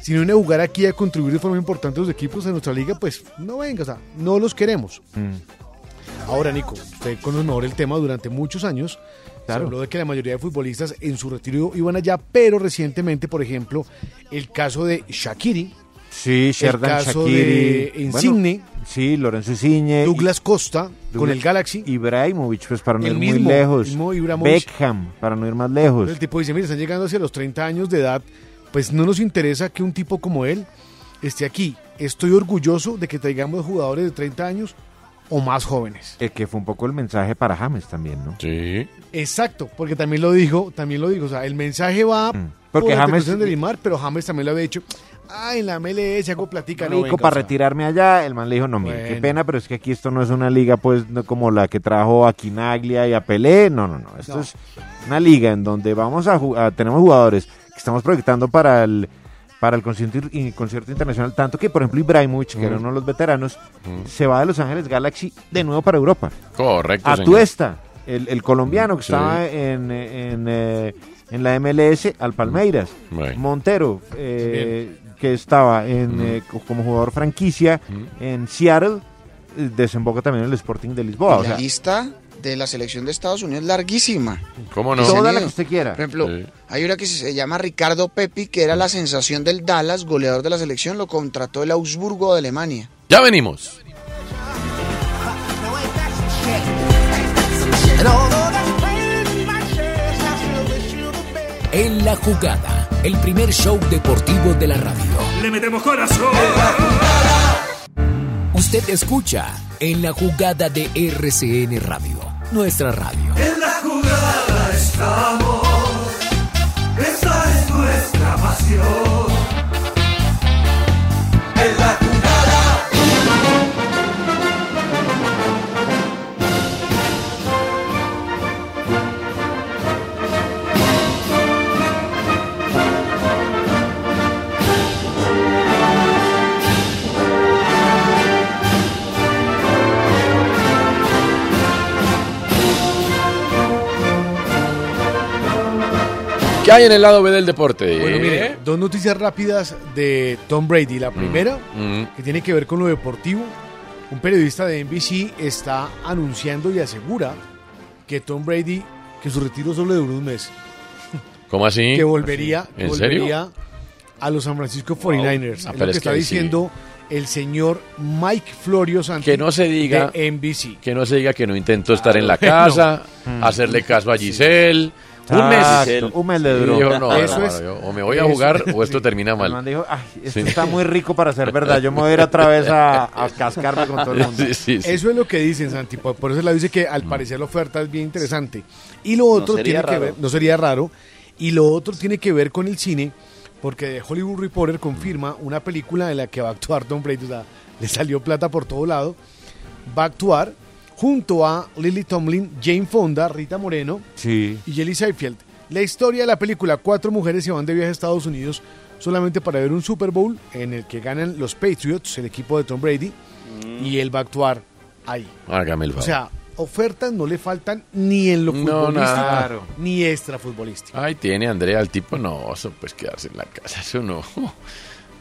Si no viene a jugar aquí a contribuir de forma importante a los equipos de nuestra liga, pues no venga, o sea, no los queremos. Ahora, Nico, usted conoce mejor el tema durante muchos años. Se habló de que la mayoría de futbolistas en su retiro iban allá, pero recientemente, por ejemplo, el caso de Shakiri, Sí, Sherdan el caso Shaqiri. de Insigne, Bueno, sí, Lorenzo Insigne. Douglas Costa con el Galaxy. Ibrahimovic, pues para no El ir mismo, muy lejos. Beckham, para no ir más lejos. El tipo dice, mire, están llegando hacia los 30 años de edad, pues no nos interesa que un tipo como él esté aquí. Estoy orgulloso de que traigamos jugadores de 30 años o más jóvenes. Eh, que fue un poco el mensaje para James también, ¿no? Sí. Exacto, porque también lo dijo, también lo dijo, o sea, el mensaje va Mm. Porque por la James- declaración de Limar, pero James también lo había dicho, ah, en la MLS hago platica, no venga, para o sea, retirarme allá, el man le dijo, no, mire, qué pena, pero es que aquí esto no es una liga pues no como la que trajo a Quinaglia y a Pelé, no, no, no, esto No. es una liga en donde vamos a, a- tenemos jugadores que estamos proyectando para el para el concierto, y- concierto internacional, tanto que por ejemplo Ibrahimovic, que era uno de los veteranos, Mm. se va de Los Ángeles Galaxy de nuevo para Europa. Correcto, A señor. Tuesta, el, el colombiano que Sí. estaba en, en, eh, en la MLS, al Palmeiras. Montero, eh, que estaba en, eh, co- como jugador franquicia en Seattle, eh, desemboca también en el Sporting de Lisboa. Y O la sea, lista de la selección de Estados Unidos es larguísima. ¿Cómo no? Toda la que usted quiera. Por ejemplo, Sí. hay una que se llama Ricardo Pepi, que era la sensación del Dallas, goleador de la selección, lo contrató el Augsburgo de Alemania. Ya venimos. En la jugada, el primer show deportivo de la radio. Le metemos corazón. Usted escucha en la jugada de RCN Radio, nuestra radio. En la jugada estamos. Esa es nuestra pasión. ¿Qué hay en el lado B del deporte? Bueno, ¿Eh? mire, dos noticias rápidas de Tom Brady. La primera, Mm. que tiene que ver con lo deportivo. Un periodista de NBC está anunciando y asegura que Tom Brady, que su retiro solo duró un mes, ¿Cómo así? que volvería, que ¿En serio? volvería a los San Francisco 49ers. Ah, es pero lo es que está que ahí sí. diciendo el señor Mike Florio Santi Que no se diga de NBC. que no se diga que no intentó estar en la casa, *laughs* Mm. hacerle caso a Giselle. Un mes. Un mes le Y duró. dijo, no, Eso no, es- yo o me voy a jugar o esto sí. termina *laughs* el man mal. dijo, "Ay, esto Sí. está muy rico para ser verdad, yo me voy a ir otra vez a, a cascarme con todo el mundo. *laughs* Sí, sí, sí. Eso es lo que dicen, Santi. Por eso la dice que al parecer la oferta es bien interesante. Y lo otro tiene que ver, no sería raro, y lo otro tiene que ver con el cine, porque The Hollywood Reporter confirma una película en la que va a actuar Tom Brady, o sea, le salió plata por todo lado, va a actuar junto a Lily Tomlin, Jane Fonda, Rita Moreno Sí. y Jelly Seinfeld. La historia de la película, cuatro mujeres se van de viaje a Estados Unidos solamente para ver un Super Bowl en el que ganan los Patriots, el equipo de Tom Brady, y él va a actuar ahí. Hágame el O favor. sea, ofertas no le faltan ni en lo No, futbolístico nada. ni extra futbolístico. Ay, tiene Andrea, el tipo no, eso pues quedarse en la casa, eso no.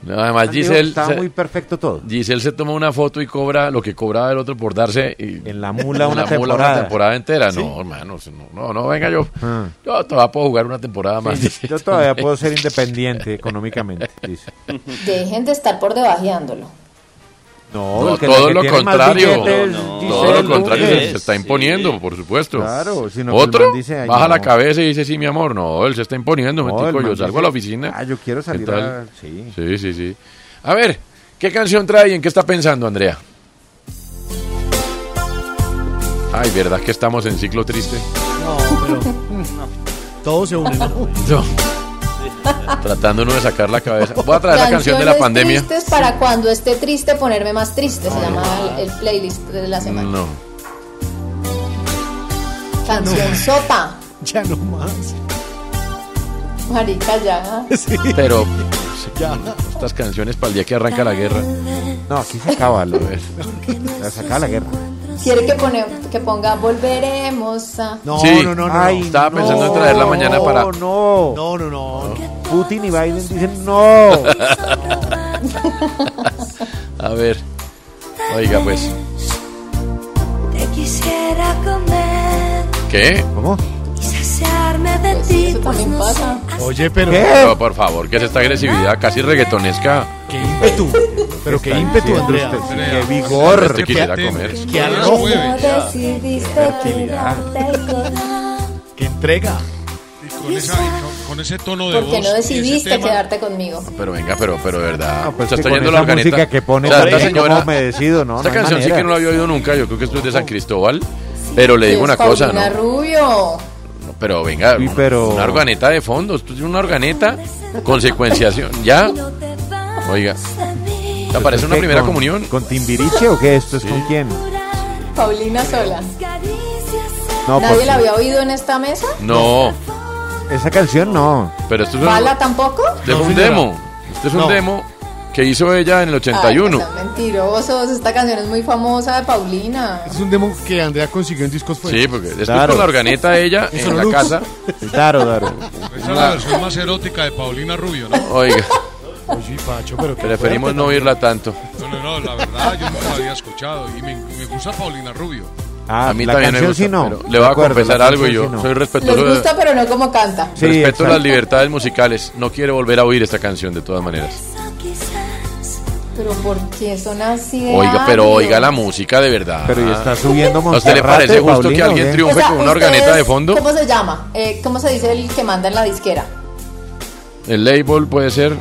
No, además Giselle, se- muy perfecto todo. Giselle se toma una foto y cobra lo que cobraba el otro por darse y- En la mula una la mula temporada. temporada entera. ¿Sí? No, hermano, no, no, no, venga yo. Ah. Yo todavía puedo jugar una temporada más. Sí, yo todavía puedo *laughs* ser independiente económicamente, dice. Dejen de estar por debajeándolo. No, No, el que- todo el que lo tiene más contrario. billetes, No, no. Giselle Todo lo contrario, se, está Sí. imponiendo, por supuesto. Claro, sino Otro dice, ay, baja no. la cabeza y dice, sí, mi amor. No, él se está imponiendo. Man yo salgo dice, a la oficina. Ah, yo quiero salir. Sí, sí, sí. A ver, ¿qué canción trae y en qué está pensando, Andrea? Ay, ¿verdad que estamos en ciclo triste? No, pero todo se une. *laughs* ¿no? *laughs* No. Tratando uno de sacar la cabeza. Voy a traer la canción de la pandemia. tristes para cuando esté triste ponerme más triste. Se llama el, el playlist de la semana. No. Canción sota. Ya no más. Marica, ya. Pero estas canciones para el día que arranca la guerra. No, aquí se acaba. Lo, *laughs* se acaba la guerra. Quiere que, pone, que ponga volveremos a. No, Sí. no, no, no. Ay, Estaba pensando en traerla mañana para. No, No, no, no. Putin y Biden dicen no. A ver. Oiga, pues. Te quisiera comer ¿Qué? ¿Cómo? Y saciarme de Pues ti. eso pues también no pasa. Oye, pero. No, por favor, ¿qué es esta agresividad casi reggaetonesca? Qué ímpetu. Pero qué ímpetu, Andrea. usted? Qué vigor. Este quisiera comer. Qué No arrojo. con Qué entrega. Con, esa- con- con ese tono de ¿Por qué voz. no y ese decidiste tema, quedarte conmigo? Pero venga, pero, pero de verdad. No, pues se que está con yendo la organeta. música que pone O sea, esta señora. ¿cómo me decido? No, esta no canción sí que no la había oído nunca. Yo creo que esto es de San Cristóbal. Pero le digo una cosa, ¿no? Rubio. Pero venga, Sí, una- pero- una organeta de fondo. Esto es una organeta. Consecuenciación. ¿Ya? Oiga. ¿Te parece una ¿Qué, primera con- comunión? ¿Con Timbiriche o qué? ¿Esto es con quién? Paulina sola. No, ¿Nadie pues, la había oído en esta mesa? No, esa canción no. pero esto es un, ¿Bala tampoco? este es un señora. demo. Este es un demo que hizo ella en el Ay, 81. no sean mentirosos. Esta canción es muy famosa de Paulina. Es un demo que Andrea consiguió en discos fuera. Sí, porque después Claro. con la organeta ella *laughs* en la luz. casa. Daro, Daro. Esa es la versión más erótica de Paulina Rubio, ¿no? Oiga, Oye, Pacho, pero qué preferimos no oírla tanto. No, no, no, la verdad yo nunca la había escuchado y me, me gusta Paulina Rubio. Ah, A mí la también me canción gusta, sí no. pero le voy a confesar algo y yo sí no. soy Les respetuoso, de- gusta, pero no como canta. Sí, respeto exacto. las libertades musicales. No quiero volver a oír esta canción de todas maneras. Pero ¿por qué son así de Oiga, pero oiga la música de verdad. Pero y está subiendo ¿A usted le parece justo que alguien triunfe O sea, con una organeta de fondo? ¿Cómo se llama? Eh, ¿Cómo se dice el que manda en la disquera? El label puede ser.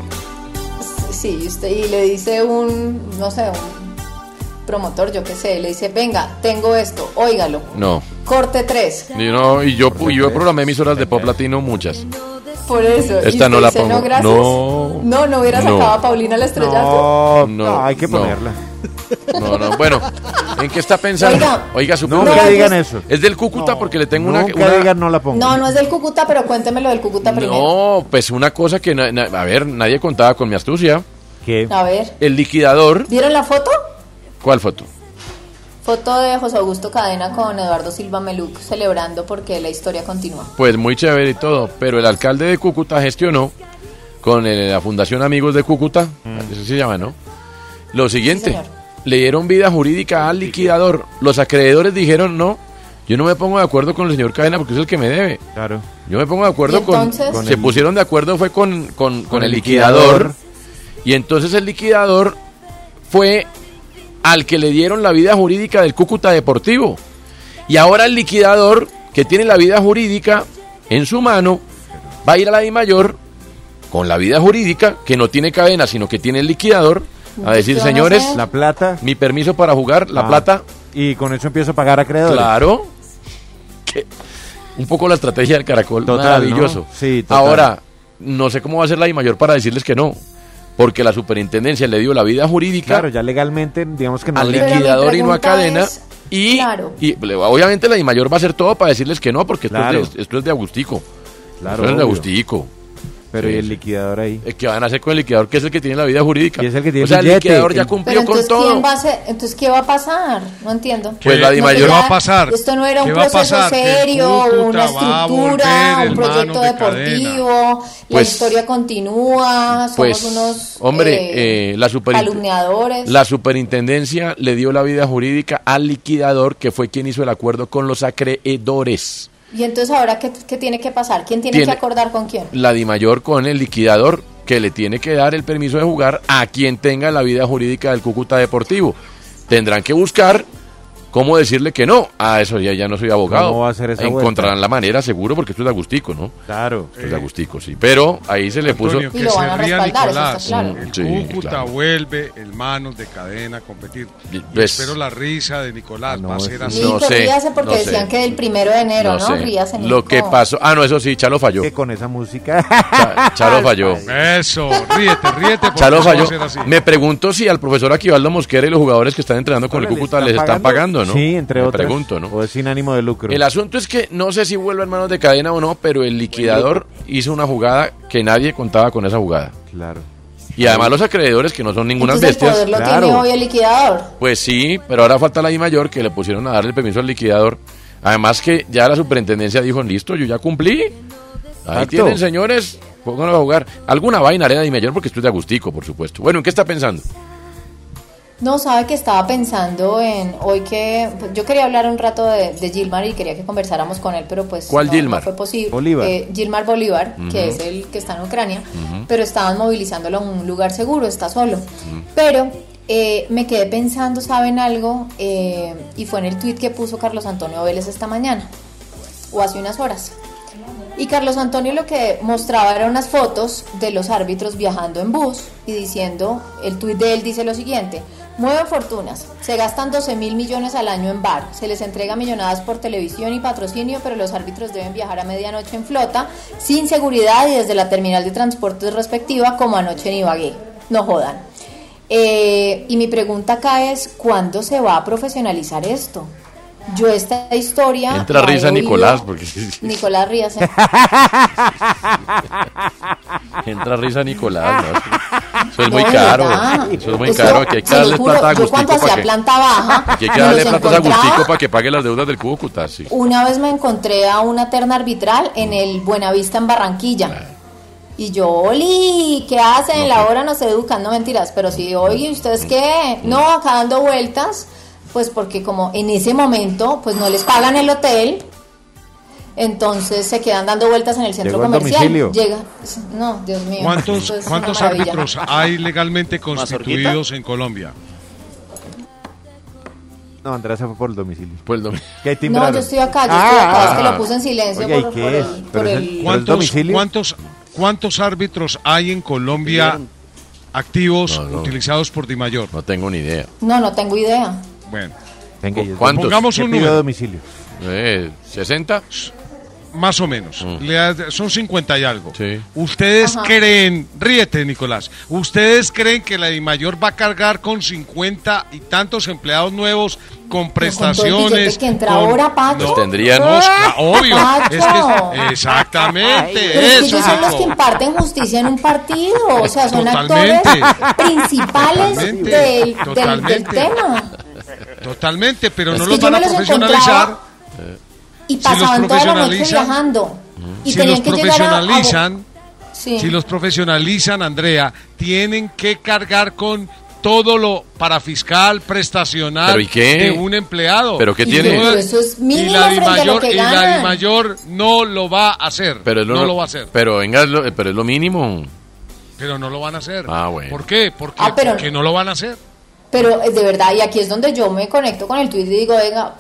Sí, usted y le dice un, no sé, un promotor, yo qué sé, le dice, venga, tengo esto, óigalo, No. corte 3. Y, no, y yo, y yo programé emisoras de pop latino muchas. Por eso. y Esta no la dice, pongo. No, gracias. No. No, no hubiera No. sacado a Paulina No, estrellato. no, hay que no. ponerla. No, no. Bueno, ¿en qué está pensando? Oiga. Oiga, su Nunca pregunta- digan eso. Es del Cúcuta porque le tengo una, Nunca una- digan no la pongo. No, no es del Cúcuta, pero cuéntemelo del Cúcuta primero. No, pues una cosa que, na- na- a ver, nadie contaba con mi astucia. ¿Qué? A ver, El liquidador. ¿vieron la foto? ¿Cuál foto? Foto de José Augusto Cadena con Eduardo Silva Meluc celebrando porque la historia continúa. Pues muy chévere y todo, pero el alcalde de Cúcuta gestionó con eh, la Fundación Amigos de Cúcuta, eso se llama, ¿no? Lo siguiente, le dieron vida jurídica al liquidador. Los acreedores dijeron, no, yo no me pongo de acuerdo con el señor Cadena porque es el que me debe. Claro. Yo me pongo de acuerdo ¿Y con, entonces? con- Se el- pusieron de acuerdo fue con, con, con el el liquidador. liquidador. Y entonces el liquidador fue al que le dieron la vida jurídica del Cúcuta Deportivo. Y ahora el liquidador, que tiene la vida jurídica en su mano, va a ir a la I mayor con la vida jurídica, que no tiene cadena, sino que tiene el liquidador, a decir, ¿qué van a señores? La plata. mi permiso para jugar, la Ah, plata, Y con eso empiezo a pagar acreedores. claro. Que- un poco la estrategia del caracol, Total, maravilloso. ¿no? Sí, total. Ahora, no sé cómo va a ser la I mayor para decirles que no, porque la superintendencia le dio la vida jurídica Claro, ya legalmente, digamos que no al liquidador y no a cadena. es- y, claro. y obviamente la I mayor va a hacer todo para decirles que no, porque esto, Claro. es, de, esto es de Agustico. Claro, esto es de. Agustico. Pero Sí, y el liquidador ahí. ¿Qué van a hacer con el liquidador, que es el que tiene la vida jurídica? Y es el que tiene o sea, el billete, liquidador ya cumplió Pero con entonces, todo. ¿quién va a hacer? Entonces, ¿qué va a pasar? No entiendo. Pues la ¿Qué- Di No, que Mayor ¿Qué va a pasar? Esto no era un ¿Qué va a proceso serio, una va a estructura, un proyecto deportivo, la Pues- historia continúa, somos Pues, unos hombre, eh, eh, la, calumniadores. la superintendencia le dio la vida jurídica al liquidador, que fue quien hizo el acuerdo con los acreedores. Y entonces, ¿ahora qué, qué tiene que pasar? ¿Quién tiene, Tiene- que acordar con quién? La Di Mayor con el liquidador, que le tiene que dar el permiso de jugar a quien tenga la vida jurídica del Cúcuta Deportivo. Tendrán que buscar cómo decirle que no. Ah, eso ya, ya no soy abogado. ¿Cómo va a ser esa Encontrarán la manera, seguro, porque esto es de Agustico, ¿no? Claro. Esto es de Agustico, sí. Pero ahí se le puso... Antonio, Y que lo se van a eso Nicolás. está claro. El Sí, Cúcuta claro. vuelve en manos de cadena a competir. Y Pues- espero la risa de Nicolás. No, va a ser así. No sé, ríase porque no sé. decían que del primero de enero, ¿no? sé. Ríase, Lo que pasó... Ah, no, eso sí, Chalo falló. Que con esa música. Cha- Chalo *laughs* falló. Eso, ríete, ríete. Chalo falló. Me pregunto si al profesor Aquivaldo Mosquera y los jugadores que están entrenando con el Ahora, ¿le Cúcuta les están pagando, ¿no? Sí, entre Me otras. pregunto, ¿no? O es sin ánimo de lucro. El asunto es que no sé si vuelve en manos de cadena o no, pero el liquidador hizo una jugada que nadie contaba con esa jugada. Claro. Y además los acreedores, que no son ninguna Entonces el bestias. poder lo tiene hoy el liquidador. Pues sí, pero ahora falta la I mayor que le pusieron a darle el permiso al liquidador. Además que ya la superintendencia dijo, listo, yo ya cumplí. Ahí Exacto. tienen, señores, pónganlo a jugar. Alguna vaina arena de I mayor porque estoy de agustico, por supuesto. Bueno, ¿en qué está pensando? No, sabe que estaba pensando en hoy que pues, yo quería hablar un rato de, de Gilmar y quería que conversáramos con él, pero pues ¿Cuál no, Gilmar? no fue posible. Bolívar. Eh, Gilmar Bolívar, que es el que está en Ucrania, pero estaban movilizándolo a un lugar seguro, está solo. Pero eh, me quedé pensando, ¿saben algo? Eh, y fue en el tweet que puso Carlos Antonio Vélez esta mañana, o hace unas horas. Y Carlos Antonio lo que mostraba eran unas fotos de los árbitros viajando en bus y diciendo, el tuit de él dice lo siguiente, mueven fortunas, se gastan 12 mil millones al año en bar, se les entrega millonadas por televisión y patrocinio, pero los árbitros deben viajar a medianoche en flota, sin seguridad y desde la terminal de transportes respectiva, como anoche en Ibagué. No jodan. Eh, y mi pregunta acá es, ¿cuándo se va a profesionalizar esto? Yo esta historia... Entra risa Nicolás, porque Nicolás Ríos. ¿eh? *laughs* entra risa Nicolás. ¿no? Eso es No, muy caro. verdad. Eso es muy Eso, caro. Aquí hay que darle juro, plata a yo cuando Agustico hacía para que, planta baja, aquí hay que darle plata a. Agustico para que pague las deudas del Cúcuta. Sí. Una vez me encontré a una terna arbitral en el Buenavista en Barranquilla. Y yo, Oli, ¿qué hacen? La hora no se educan, no mentiras. Pero si, oye, ¿ustedes qué? No, acá dando vueltas. Pues porque como en ese momento, pues no les pagan el hotel. Entonces se quedan dando vueltas en el centro Llegó comercial. Llega, no, Dios mío. ¿Cuántos, cuántos árbitros hay legalmente constituidos en Colombia? No, Andrea se fue por el domicilio. Por el domicilio. ¿Qué hay No, yo estoy acá, yo estoy acá. Es que Ah. lo puse en silencio Oiga, ¿y por, qué por es? el... Por el- el- cuántos, cuántos árbitros hay en Colombia activos utilizados por Di Mayor? No tengo ni idea. No, no tengo idea. Bueno, Venga, ¿Cuántos? Pongamos ¿Qué un número. domicilio? Eh, ¿60? más o menos. Le ha- son 50 y algo. Sí. ¿Ustedes Ajá. creen, ríete Nicolás, ¿ustedes creen que la Mayor va a cargar con 50 y tantos empleados nuevos con todo el prestaciones? billete que entra con- ahora, Pacho. Pues tendrían- No, cla- obvio. Pacho. Es que, exactamente. Pero es que eso, ellos son los que imparten justicia en un partido, o sea, son Totalmente. actores principales Totalmente. del, del- del tema. Totalmente, pero Es no los van a profesionalizar. Y Si los pasaban toda la noche viajando. Y si los que a- profesionalizan, Sí. si los profesionalizan, Andrea, tienen que cargar con todo lo para fiscal, prestacional ¿Pero y qué? de un empleado. ¿Pero qué tiene? no- Pero eso es mínimo y la Di frente a lo Mayor, y la. Di Mayor no lo va a hacer. Pero es lo, no lo va a hacer. Pero venga, es lo- pero es lo mínimo. Pero no lo van a hacer. Ah, bueno. ¿Por qué? Porque, Ah, pero- porque no lo van a hacer. Pero eh, de verdad, y aquí es donde yo me conecto con el tuit y digo, venga,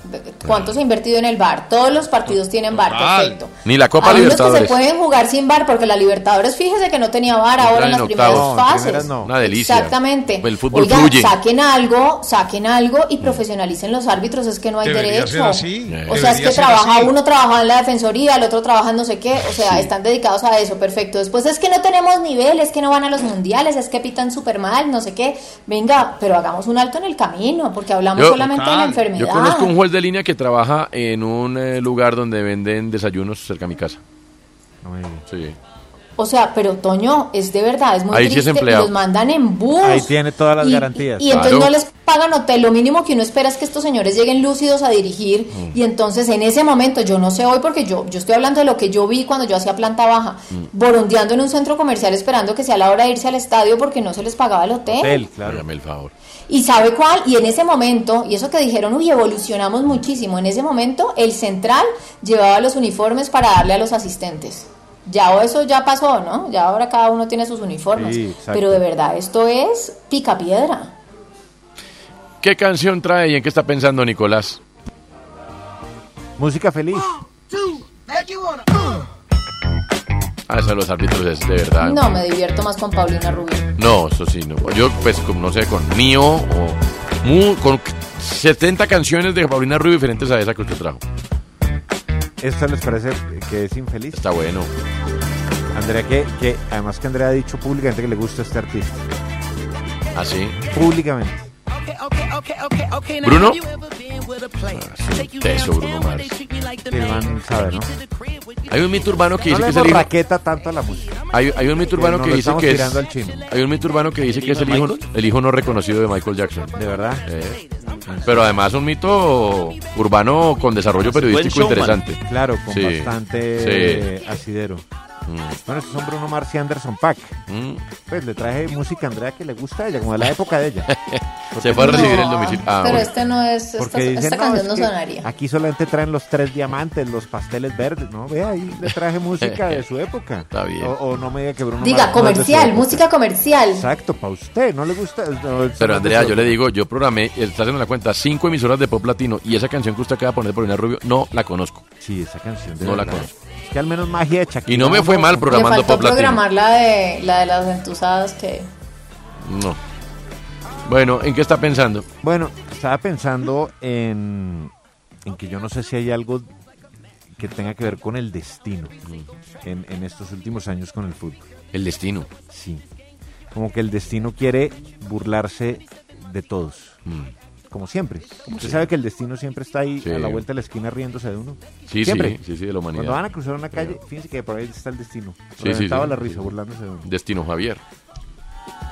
¿cuánto se ha invertido en el bar? Todos los partidos tienen bar, Total. perfecto. Ni la Copa Hay unos que Libertadores. se pueden jugar sin bar, porque la Libertadores, fíjese que no tenía bar ahora en las en primeras. No, en fases. no. Una delicia. Exactamente. El fútbol Oiga, fluye. saquen algo, saquen algo y profesionalicen los árbitros, es que no hay Debería derecho. ser así, O sea, es que trabaja así. uno trabaja en la defensoría, el otro trabaja en no sé qué, o sea, están dedicados a eso, perfecto. Después es que no tenemos nivel, es que no van a los mundiales, es que pitan súper mal, no sé qué. Venga, pero hagamos un alto en el camino, porque hablamos Yo- solamente de la enfermedad. Yo conozco un juez de línea que trabaja en un eh, lugar donde venden desayunos cerca de mi casa. Sí. O sea, pero Toño, es de verdad, es muy Ahí sí es triste. empleado. los mandan en bus. Ahí tiene todas las y, garantías. Y entonces Claro. no les pagan hotel. Lo mínimo que uno espera es que estos señores lleguen lúcidos a dirigir. Mm. Y entonces en ese momento, yo no sé hoy porque yo, yo estoy hablando de lo que yo vi cuando yo hacía planta baja, Mm. borondeando en un centro comercial esperando que sea la hora de irse al estadio porque no se les pagaba el hotel. Hágame el favor. ¿Y sabe cuál? Y en ese momento, y eso que dijeron, uy, evolucionamos muchísimo, en ese momento el central llevaba los uniformes para darle a los asistentes. Ya eso ya pasó, ¿no? Ya ahora cada uno tiene sus uniformes. Sí. Pero de verdad, esto es pica piedra. ¿Qué canción trae y en qué está pensando Nicolás? Música feliz. Ah, eso de los árbitros es de verdad. No, me divierto más con Paulina Rubio. No, eso sí, no. Yo, pues, como no sé, con Mío o con 70 canciones de Paulina Rubio diferentes a esa que usted trajo. ¿Esto les parece que es infeliz? Está bueno. Andrea, que, que además que Andrea ha dicho públicamente que le gusta este artista. ¿Ah, sí? Públicamente. ¿Bruno? Teso, Bruno Mars. El man sabe, ¿no? Hay un mito urbano que No dice le que es el hijo. raqueta tanto a la música. Hay, hay un mito urbano que lo dice estamos que es. tirando al chino. Hay un mito urbano que dice que es el hijo, el hijo no reconocido de Michael Jackson. ¿De verdad? Eh, Pero además un mito urbano con desarrollo periodístico interesante. Claro, con Sí, bastante sí. asidero. Mm. Bueno, estos son Bruno Mars y Anderson Pack. Pues le traje música a Andrea que le gusta a ella, como de la época de ella. *laughs* Se fue a recibir el domicilio. Ah, Pero bueno. este no es, esta, Porque dicen, esta no, canción es no que sonaría. Aquí solamente traen los tres diamantes, los pasteles verdes. No, ve ahí, le traje música de su época. *laughs* Está bien. O, o no me diga que Bruno Diga, Mars es comercial, música comercial. Exacto, para usted, ¿no le gusta? Pero Andrea, es yo le digo, yo programé, está haciendo la cuenta, cinco emisoras de pop latino y esa canción que usted acaba de poner de Paulina Rubio, no la conozco. Sí, esa canción. de No la conozco. Es que al menos magia de Shakira, Y no me fue mal Le programando faltó pop latino. programar la de, la de las entusadas que... No. Bueno, ¿en qué está pensando? Bueno, estaba pensando en, en que yo no sé si hay algo que tenga que ver con el destino en, en estos últimos años con el fútbol. El destino. Sí. Como que el destino quiere burlarse de todos. Como siempre. Usted sabe que el destino siempre está ahí Sí. a la vuelta de la esquina riéndose de uno. Sí, siempre. sí, sí, sí, de la humanidad. Cuando van a cruzar una calle, fíjense que por ahí está el destino. Sí, sí, Reventaba sí. la risa, burlándose de uno. Destino Javier.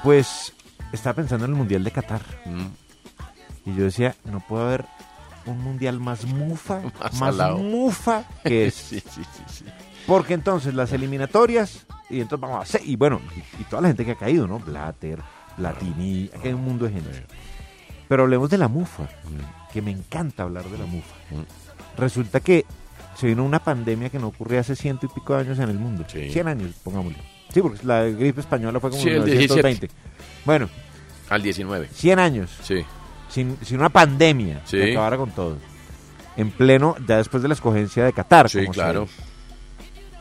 Pues estaba pensando en el Mundial de Qatar. Mm. Y yo decía, no puede haber un Mundial más mufa, *laughs* Más mufa que es. *laughs* Sí, sí, sí, sí. Porque entonces las eliminatorias, y entonces vamos a hacer, y bueno, y, y toda la gente que ha caído, ¿no? Blatter, Platini, aquí hay un mundo de gente. Pero hablemos de la mufa, que me encanta hablar de la mufa. Resulta que se vino una pandemia que no ocurría hace ciento y pico de años en el mundo. 100 años, pongámosle. Sí, porque la gripe española fue como Sí, en el 1920. Bueno, Al 19. 100 años. Sí. Sin, sin una pandemia Sí. que acabara con todo. En pleno, ya después de la escogencia de Qatar. Sí, como claro.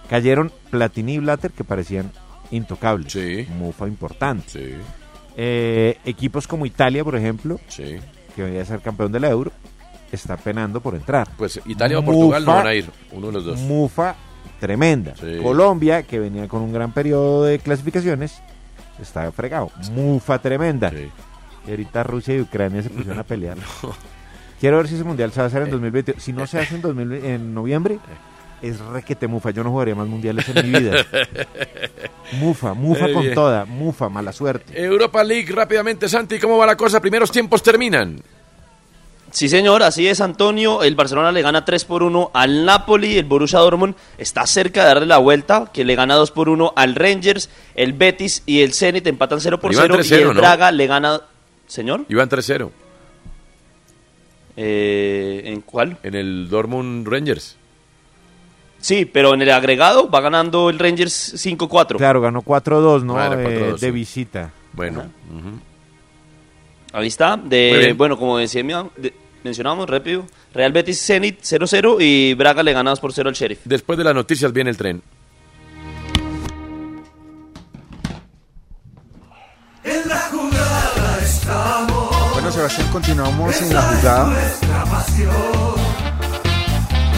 Cayeron Platini y Blatter que parecían intocables. Mufa importante. Eh, equipos como Italia, por ejemplo, que venía a ser campeón de la Euro, está penando por entrar. Pues Italia o Portugal no van a ir, uno de los dos. Mufa tremenda. Sí. Colombia, que venía con un gran periodo de clasificaciones, está fregado. Mufa tremenda. Y ahorita Rusia y Ucrania se pusieron a *laughs* pelear. Quiero ver si ese mundial se va a hacer en 2020. Si no se hace en, 2000 en noviembre, es requete mufa. Yo no jugaría más mundiales en mi vida. *laughs* Mufa, mufa Muy con bien. toda. Mufa, mala suerte. Europa League, rápidamente, Santi, ¿cómo va la cosa? Primeros tiempos terminan. Sí, señor, así es, Antonio. El Barcelona le gana 3 por 1 al Napoli. El Borussia Dortmund está cerca de darle la vuelta, que le gana 2 por 1 al Rangers. El Betis y el Zenit empatan 0 por Iban 0. Y 3-0, el ¿no? Braga le gana... ¿Señor? Iban 3-0. Eh, ¿En cuál? En el Dortmund Rangers. Sí, pero en el agregado va ganando el Rangers 5-4. Claro, ganó 4-2, ¿no? Eh, 4-2, de sí. visita. Bueno. Ahí está. De, bueno, como decía, de- mencionábamos rápido, Real Betis Zenit 0-0 y Braga le gana 2 por 0 al Sheriff. Después de las noticias viene el tren. En la jugada estamos. Bueno, Sebastián, continuamos en la jugada.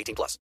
18 plus.